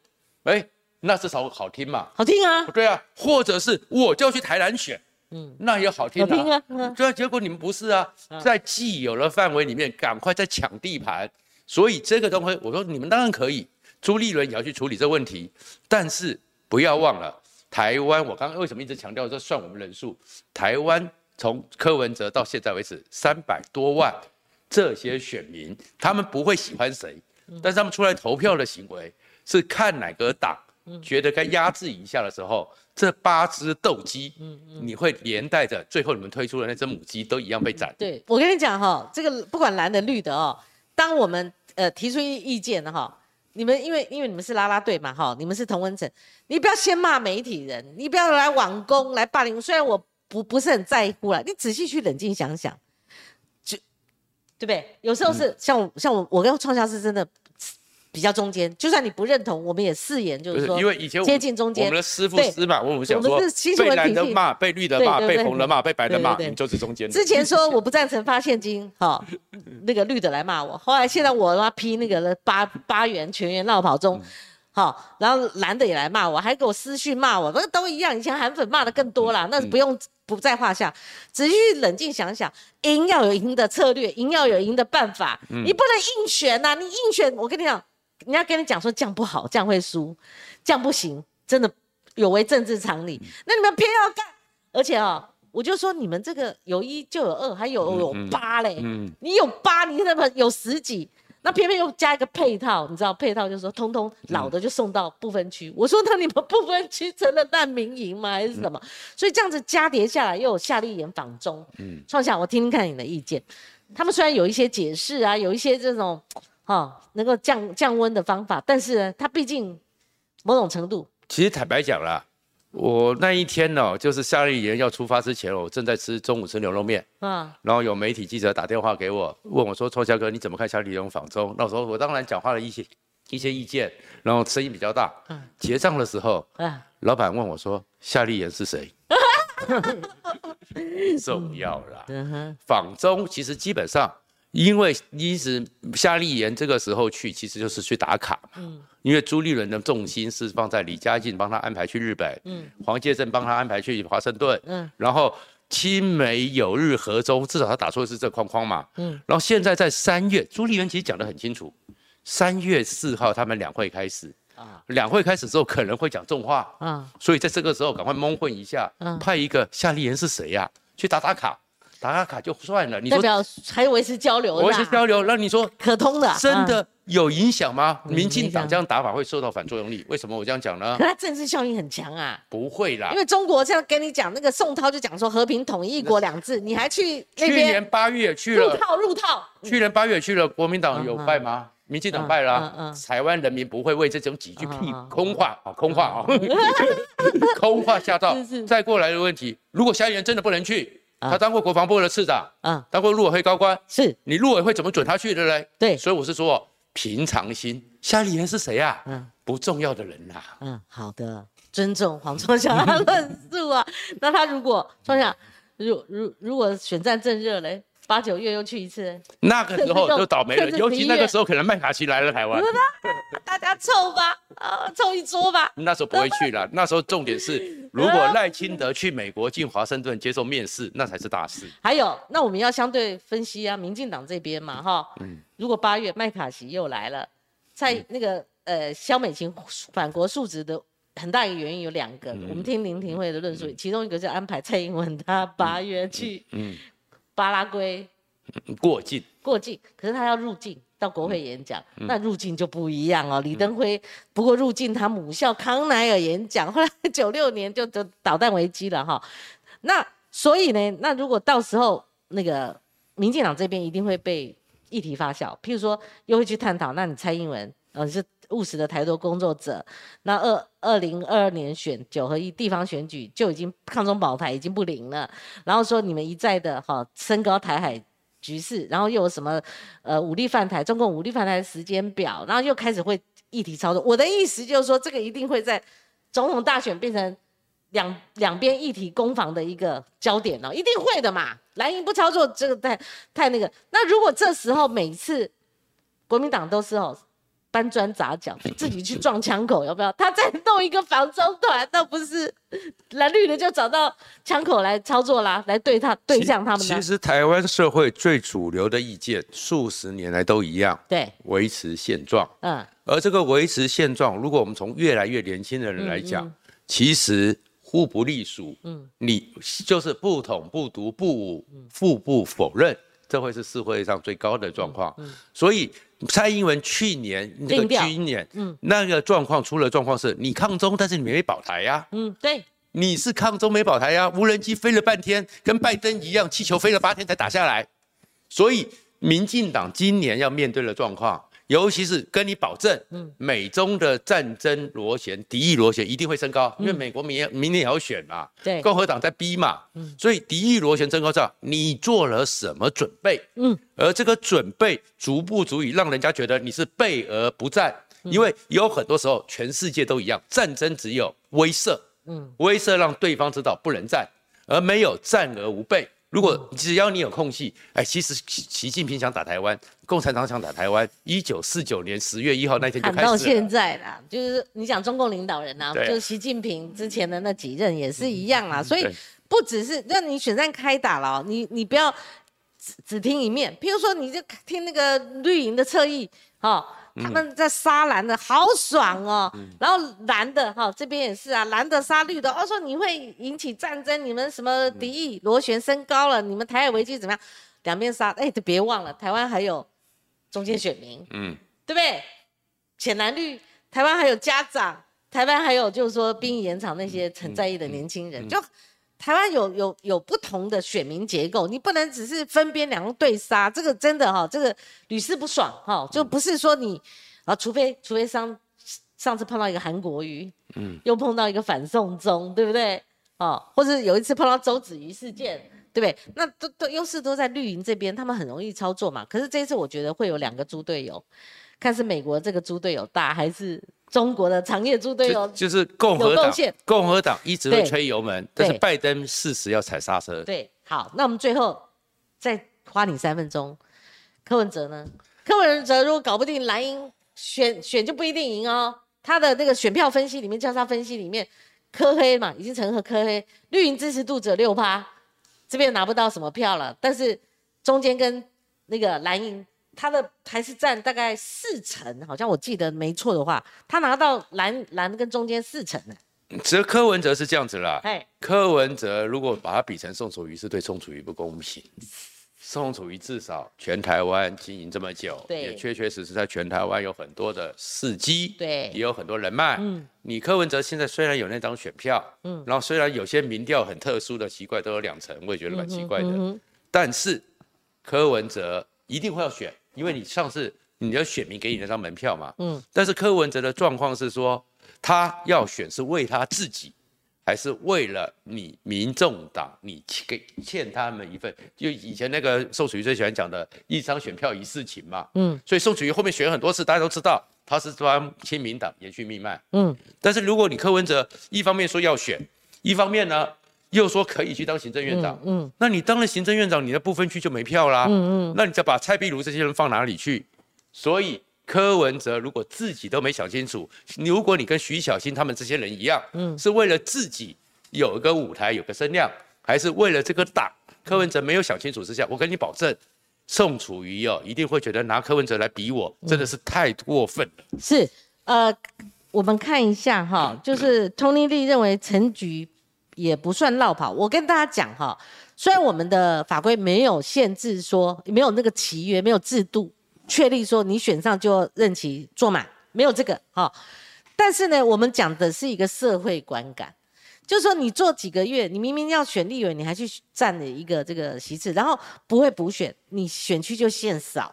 B: 哎，那至少好听嘛？
A: 好听啊。
B: 对啊，或者是我就要去台南选，嗯，那也好听
A: 啊。好听啊。
B: 对啊，结果你们不是啊，在既有的范围里面赶快在抢地盘，所以这个东西我说你们当然可以，朱立伦也要去处理这个问题，但是不要忘了。台湾，我刚刚为什么一直强调这算我们人数？台湾从柯文哲到现在为止三百多万，这些选民他们不会喜欢谁，但是他们出来投票的行为是看哪个党觉得该压制一下的时候，这八只斗鸡，你会连带着最后你们推出的那只母鸡都一样被斩。
A: 对我跟你讲哈，这个不管蓝的绿的哦，当我们呃提出意见的哈。你们因为因为你们是拉拉队嘛，哈，你们是同温层，你不要先骂媒体人，你不要来网攻来霸凌。虽然我不不是很在乎了，你仔细去冷静想想，就对不对？有时候是像我像我我跟创校是真的。比较中间，就算你不认同，我们也誓言就是说，
B: 因为以前
A: 接近中间。
B: 我们的师傅师嘛，我们想说，被蓝的骂，被绿的骂，被红的骂，被白的骂，你就是中间。
A: 之前说我不赞成发现金，好，那个绿的来骂我。后来现在我他妈批那个八八元全员绕跑中，好，然后蓝的也来骂我，还给我私讯骂我，那都一样。以前韩粉骂的更多啦，那不用不在话下。仔细冷静想想，赢要有赢的策略，赢要有赢的办法，你不能硬选呐！你硬选，我跟你讲。人家跟你讲说这样不好，这样会输，这样不行，真的有违政治常理。那你们偏要干，而且啊，我就说你们这个有一就有二，还有有八嘞。嗯。你有八，你那么有十几，那偏偏又加一个配套，你知道配套就是说，通通老的就送到不分区。我说那你们不分区成了难民营吗？还是什么？所以这样子加叠下来，又有夏立言访中。嗯。创下，我听听看你的意见。他们虽然有一些解释啊，有一些这种。哈，能够降降温的方法，但是它毕竟某种程度。
B: 其实坦白讲啦，我那一天呢，就是夏立言要出发之前，我正在吃中午吃牛肉面，嗯，然后有媒体记者打电话给我，问我说：“臭肖哥，你怎么看夏立言访中？”那时候我当然讲话了一些一些意见，然后声音比较大。嗯，结账的时候，嗯，老板问我说：“夏立言是谁？” 重要啦，访中其实基本上。因为一直夏立言这个时候去，其实就是去打卡嘛。嗯。因为朱立伦的重心是放在李家进帮他安排去日本，嗯，黄介正帮他安排去华盛顿，嗯，然后青梅有日和中，至少他打出的是这框框嘛，嗯，然后现在在三月，朱立伦其实讲得很清楚，三月四号他们两会开始，啊，两会开始之后可能会讲重话，啊，所以在这个时候赶快蒙混一下，嗯，派一个夏立言是谁呀？去打打卡。打卡卡就算了，你
A: 代表还维持交流，
B: 维持交流，那你说
A: 可通的，
B: 真的有影响吗？民进党这样打法会受到反作用力？为什么我这样讲呢？
A: 可它政治效应很强啊，
B: 不会啦，
A: 因为中国这样跟你讲，那个宋涛就讲说和平统一、一国两制，你还去
B: 去年八月去了
A: 入套入套，
B: 去年八月去了，国民党有败吗？民进党败了，台湾人民不会为这种几句屁空话啊，空话啊，空话吓到。再过来的问题，如果夏议员真的不能去？他当过国防部的次长，嗯，当过陆委会高官，
A: 是
B: 你陆委会怎么准他去的嘞？
A: 对，
B: 所以我是说平常心。夏立言是谁啊？嗯，不重要的人呐。
A: 嗯，好的，尊重黄创祥的论述啊。那他如果创祥，如如如果选战正热嘞？八九月又去一次，
B: 那个时候 就倒霉了。尤其那个时候，可能麦卡锡来了台湾，
A: 大家凑吧，啊，凑一桌吧。
B: 那时候不会去了。那时候重点是，如果赖清德去美国进华盛顿接受面试，那才是大事。
A: 还有，那我们要相对分析啊，民进党这边嘛，哈，嗯，如果八月麦卡锡又来了，在那个呃肖美琴反国述职的很大一个原因有两个，我们听林廷惠的论述，其中一个是安排蔡英文他八月去，嗯。巴拉圭
B: 过境，
A: 过境，可是他要入境到国会演讲，那入境就不一样哦。李登辉不过入境他母校康奈尔演讲，后来九六年就就导弹危机了哈。那所以呢，那如果到时候那个民进党这边一定会被议题发酵，譬如说又会去探讨，那你蔡英文呃是。务实的台独工作者，那二二零二二年选九合一地方选举就已经抗中保台已经不灵了，然后说你们一再的哈升高台海局势，然后又有什么呃武力犯台，中共武力犯台的时间表，然后又开始会议题操作。我的意思就是说，这个一定会在总统大选变成两两边议题攻防的一个焦点哦，一定会的嘛。蓝营不操作这个太太那个，那如果这时候每次国民党都是哦。搬砖砸脚，自己去撞枪口，要不要？他再弄一个防中团，那不是蓝绿的就找到枪口来操作啦，来对他对向他们。
B: 其实台湾社会最主流的意见，数十年来都一样，
A: 对，
B: 维持现状。嗯，而这个维持现状，如果我们从越来越年轻的人来讲，其实互不隶属。嗯，你就是不统不独不武，互不否认，这会是社会上最高的状况。嗯，所以。蔡英文去年那个军演，嗯，那个状况出了状况是，你抗中，但是你没保台呀，
A: 嗯，对，
B: 你是抗中没保台呀，无人机飞了半天，跟拜登一样，气球飞了八天才打下来，所以民进党今年要面对的状况。尤其是跟你保证，嗯，美中的战争螺旋、敌意螺旋一定会升高，因为美国明明年也要选嘛，
A: 对，
B: 共和党在逼嘛，嗯，所以敌意螺旋升高之后，你做了什么准备？嗯，而这个准备足不足以让人家觉得你是备而不战？因为有很多时候全世界都一样，战争只有威慑，嗯，威慑让对方知道不能战，而没有战而无备。如果只要你有空隙，哎，其实习近平想打台湾，共产党想打台湾，一九四九年十月一号那天就开始
A: 到现在啦，就是你讲中共领导人呐，就是习近平之前的那几任也是一样啊，所以不只是让你选战开打了，你你不要只只听一面，譬如说你就听那个绿营的侧翼，哈。他们在杀蓝的好爽哦，然后蓝的哈这边也是啊，蓝的杀绿的，哦说你会引起战争，你们什么敌意螺旋升高了，你们台海危机怎么样？两边杀，哎，别忘了台湾还有中间选民，嗯，对不对？浅蓝绿，台湾还有家长，台湾还有就是说兵役延长那些很在意的年轻人，就。台湾有有有不同的选民结构，你不能只是分边两路对杀，这个真的哈，这个屡试不爽哈，就不是说你啊，除非除非上上次碰到一个韩国瑜，嗯，又碰到一个反送中，对不对？哦，或者有一次碰到周子瑜事件，对不对？那都都优势都在绿营这边，他们很容易操作嘛。可是这一次我觉得会有两个猪队友，看是美国这个猪队友大还是？中国的长业猪队友
B: 就是共和党，共和党一直会吹油门，但是拜登事实要踩刹车。
A: 对，好，那我们最后再花你三分钟，柯文哲呢？柯文哲如果搞不定蓝营选选就不一定赢哦。他的那个选票分析里面，交叉分析里面，柯黑嘛已经成和柯黑，绿营支持度只有六趴，这边拿不到什么票了。但是中间跟那个蓝营，他的还是占大概四成，好像我记得没错的话，他拿到蓝蓝跟中间四成呢。
B: 只有柯文哲是这样子啦。
A: 哎，
B: 柯文哲如果把他比成宋楚瑜，是对宋楚瑜不公平。宋楚瑜至少全台湾经营这么久，
A: 对
B: 也确确实实在全台湾有很多的事迹，
A: 对
B: 也有很多人脉。
A: 嗯
B: 你柯文哲现在虽然有那张选票，
A: 嗯
B: 然后虽然有些民调很特殊的奇怪都有两成，我也觉得蛮奇怪的，
A: 嗯哼
B: 但是柯文哲一定会要选，因为你上次你的选民给你那张门票嘛，
A: 嗯。
B: 但是柯文哲的状况是说，他要选是为他自己，还是为了你民众党，你给欠他们一份？就以前那个宋楚瑜最喜欢讲的一张选票一事情嘛，
A: 嗯。
B: 所以宋楚瑜后面选很多次，大家都知道他是帮亲民党延续命脉。
A: 嗯。
B: 但是如果你柯文哲一方面说要选，一方面呢又说可以去当行政院长，
A: 嗯
B: 那你当了行政院长，你的不分区就没票啦。
A: 嗯嗯
B: 那你再把蔡壁如这些人放哪里去？所以柯文哲如果自己都没想清楚，如果你跟徐小新他们这些人一样，
A: 嗯
B: 是为了自己有一个舞台、有个声量，还是为了这个党？柯文哲没有想清楚之下，我跟你保证，宋楚瑜哦一定会觉得拿柯文哲来比我，真的是太过分了。
A: 是呃，我们看一下哈，就是 Tony Lee 认为陈局也不算绕跑。我跟大家讲哈，虽然我们的法规没有限制说，没有那个契约，没有制度确立说你选上就任期做满，没有这个哈。但是呢，我们讲的是一个社会观感。就是说，你做几个月，你明明要选立委，你还去占了一个这个席次，然后不会补选，你选区就限少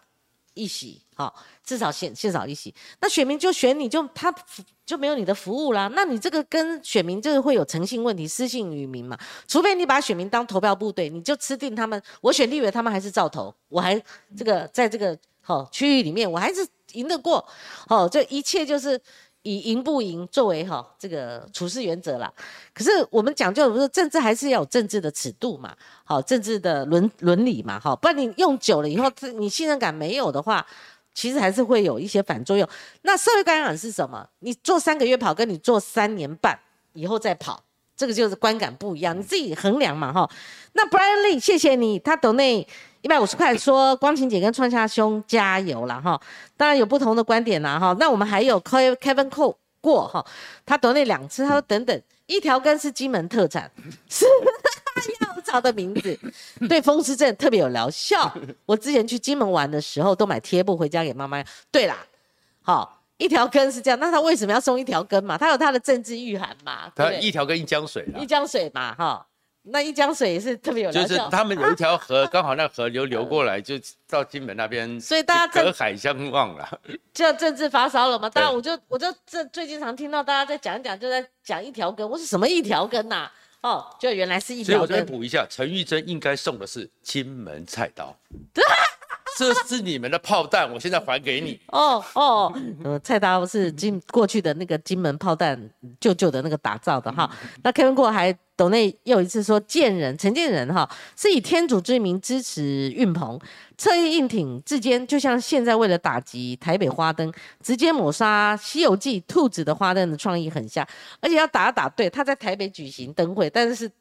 A: 一席，好、至少限限少一席。那选民就选你就他就没有你的服务啦。那你这个跟选民这个会有诚信问题，失信于民嘛？除非你把选民当投票部队，你就吃定他们。我选立委，他们还是照投，我还这个在这个好、区域里面，我还是赢得过。好、这一切就是。以赢不赢作为哈、这个处事原则啦。可是我们讲究的不是政治，还是要有政治的尺度嘛，好，政治的伦伦理嘛，好，不然你用久了以后，这你信任感没有的话，其实还是会有一些反作用。那社会观感是什么？你做三个月跑，跟你做三年半以后再跑，这个就是观感不一样，你自己衡量嘛，哈。那 Brian Lee，谢谢你，他抖内一百五十块，说光晴姐跟创夏兄加油了哈。当然有不同的观点啦哈。那我们还有 Ke- Kevin Cole 过哈，他抖内两次，他说等等，一条根是金门特产，是 药草的名字，对风湿症特别有疗效。我之前去金门玩的时候，都买贴布回家给妈妈。对啦，好。一条根是这样，那他为什么要送一条根嘛？他有他的政治御寒嘛？
B: 他一条根一江水啦
A: 一，江水嘛，哈，那一江水也是特别有疗
B: 就是。他们有一条河，刚好那河流流过来，就到金门那边，
A: 所以大家
B: 隔海相望了。
A: 就政治发烧了嘛？当然，我就我就这最近常听到大家在讲一讲，就在讲一条根。我说什么一条根呐、哦，就原来是一条
B: 所以我
A: 再。
B: 补一下，陈玉珍应该送的是金门菜刀，这是你们的炮弹，我现在还给你。
A: 哦哦，呃，菜刀是金过去的那个金门炮弹旧旧的那个打造的哈。那 Kevin 过还抖内又一次说，建人陈建人哈是以天主之名支持运鹏，侧翼硬挺之间，就像现在为了打击台北花灯，直接抹杀《西游记》兔子的花灯的创意很像，而且要打打对，他在台北举行灯会，但是是。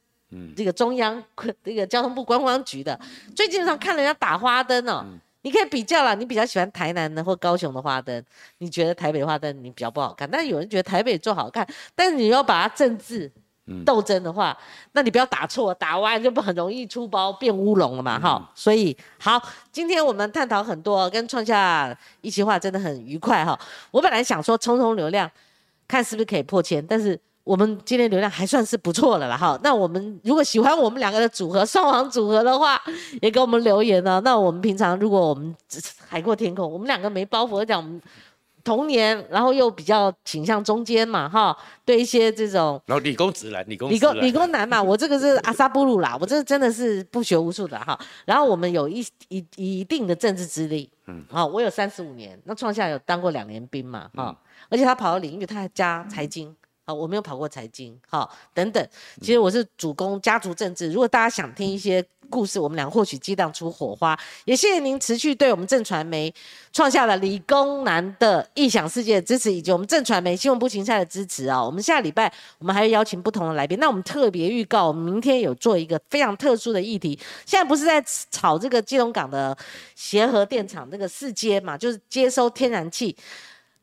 A: 这个中央这个交通部观光局的，最近常看人家打花灯哦，你可以比较了，你比较喜欢台南的或高雄的花灯，你觉得台北花灯你比较不好看，但有人觉得台北做好看，但是你要把它政治斗争的话，那你不要打错，打歪就不很容易出包变乌龙了嘛，哈、所以好，今天我们探讨很多，跟创下一席话真的很愉快哈。我本来想说冲冲流量，看是不是可以破千，但是。我们今天流量还算是不错了啦，哈。那我们如果喜欢我们两个的组合双王组合的话，也给我们留言呢、那我们平常如果我们海阔天空，我们两个没包袱，我讲我们童年，然后又比较倾向中间嘛，哈。对一些这种
B: 然后理工直男，理工
A: 理工理工男嘛，我这个是阿萨布鲁啦，我这真的是不学无术的哈。然后我们有一一一定的政治资历，嗯，好，我有三十五年，那创下有当过两年兵嘛，哈、而且他跑到领域，他还加财经，好，我没有跑过财经，好，等等。其实我是主攻家族政治。如果大家想听一些故事，我们俩或许激荡出火花。也谢谢您持续对我们正传媒创下了理工男的异想世界的支持，以及我们正传媒新闻部形象的支持啊。我们下礼拜我们还会邀请不同的来宾。那我们特别预告，我们明天有做一个非常特殊的议题。现在不是在炒这个基隆港的协和电厂这个四阶嘛，就是接收天然气。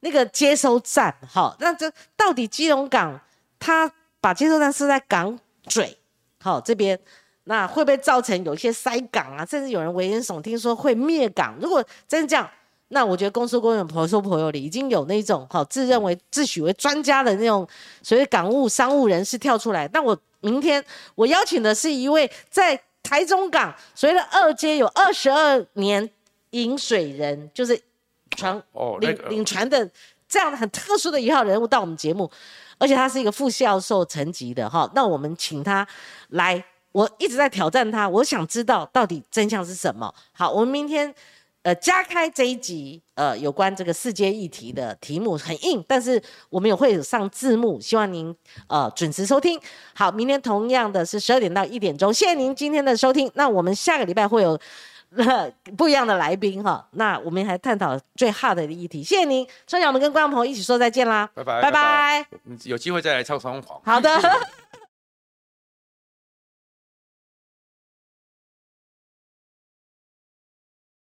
A: 那个接收站，好，那这到底基隆港它把接收站设在港嘴，好这边，那会不会造成有一些塞港啊？甚至有人危言耸听说会灭港。如果真这样，那我觉得公司公有婆说婆有理，已经有那种好自认为自诩为专家的那种所谓港务商务人士跳出来。那我明天我邀请的是一位在台中港所谓的二阶有二十二年饮水人，就是。传领领传的这样很特殊的一号人物到我们节目，而且他是一个副教授层级的哈，那我们请他来，我一直在挑战他，我想知道到底真相是什么。好，我们明天呃加开这一集呃有关这个世界议题的题目很硬，但是我们也会上字幕，希望您呃准时收听。好，明天同样的是十二点到一点钟，谢谢您今天的收听。那我们下个礼拜会有。不一样的来宾哈，那我们还探讨最 hard 的议题。谢谢您，春晓，我们跟观众朋友一起说再见啦，
B: 拜拜，
A: 拜拜，
B: 有机会再来唱双簧。
A: 好的。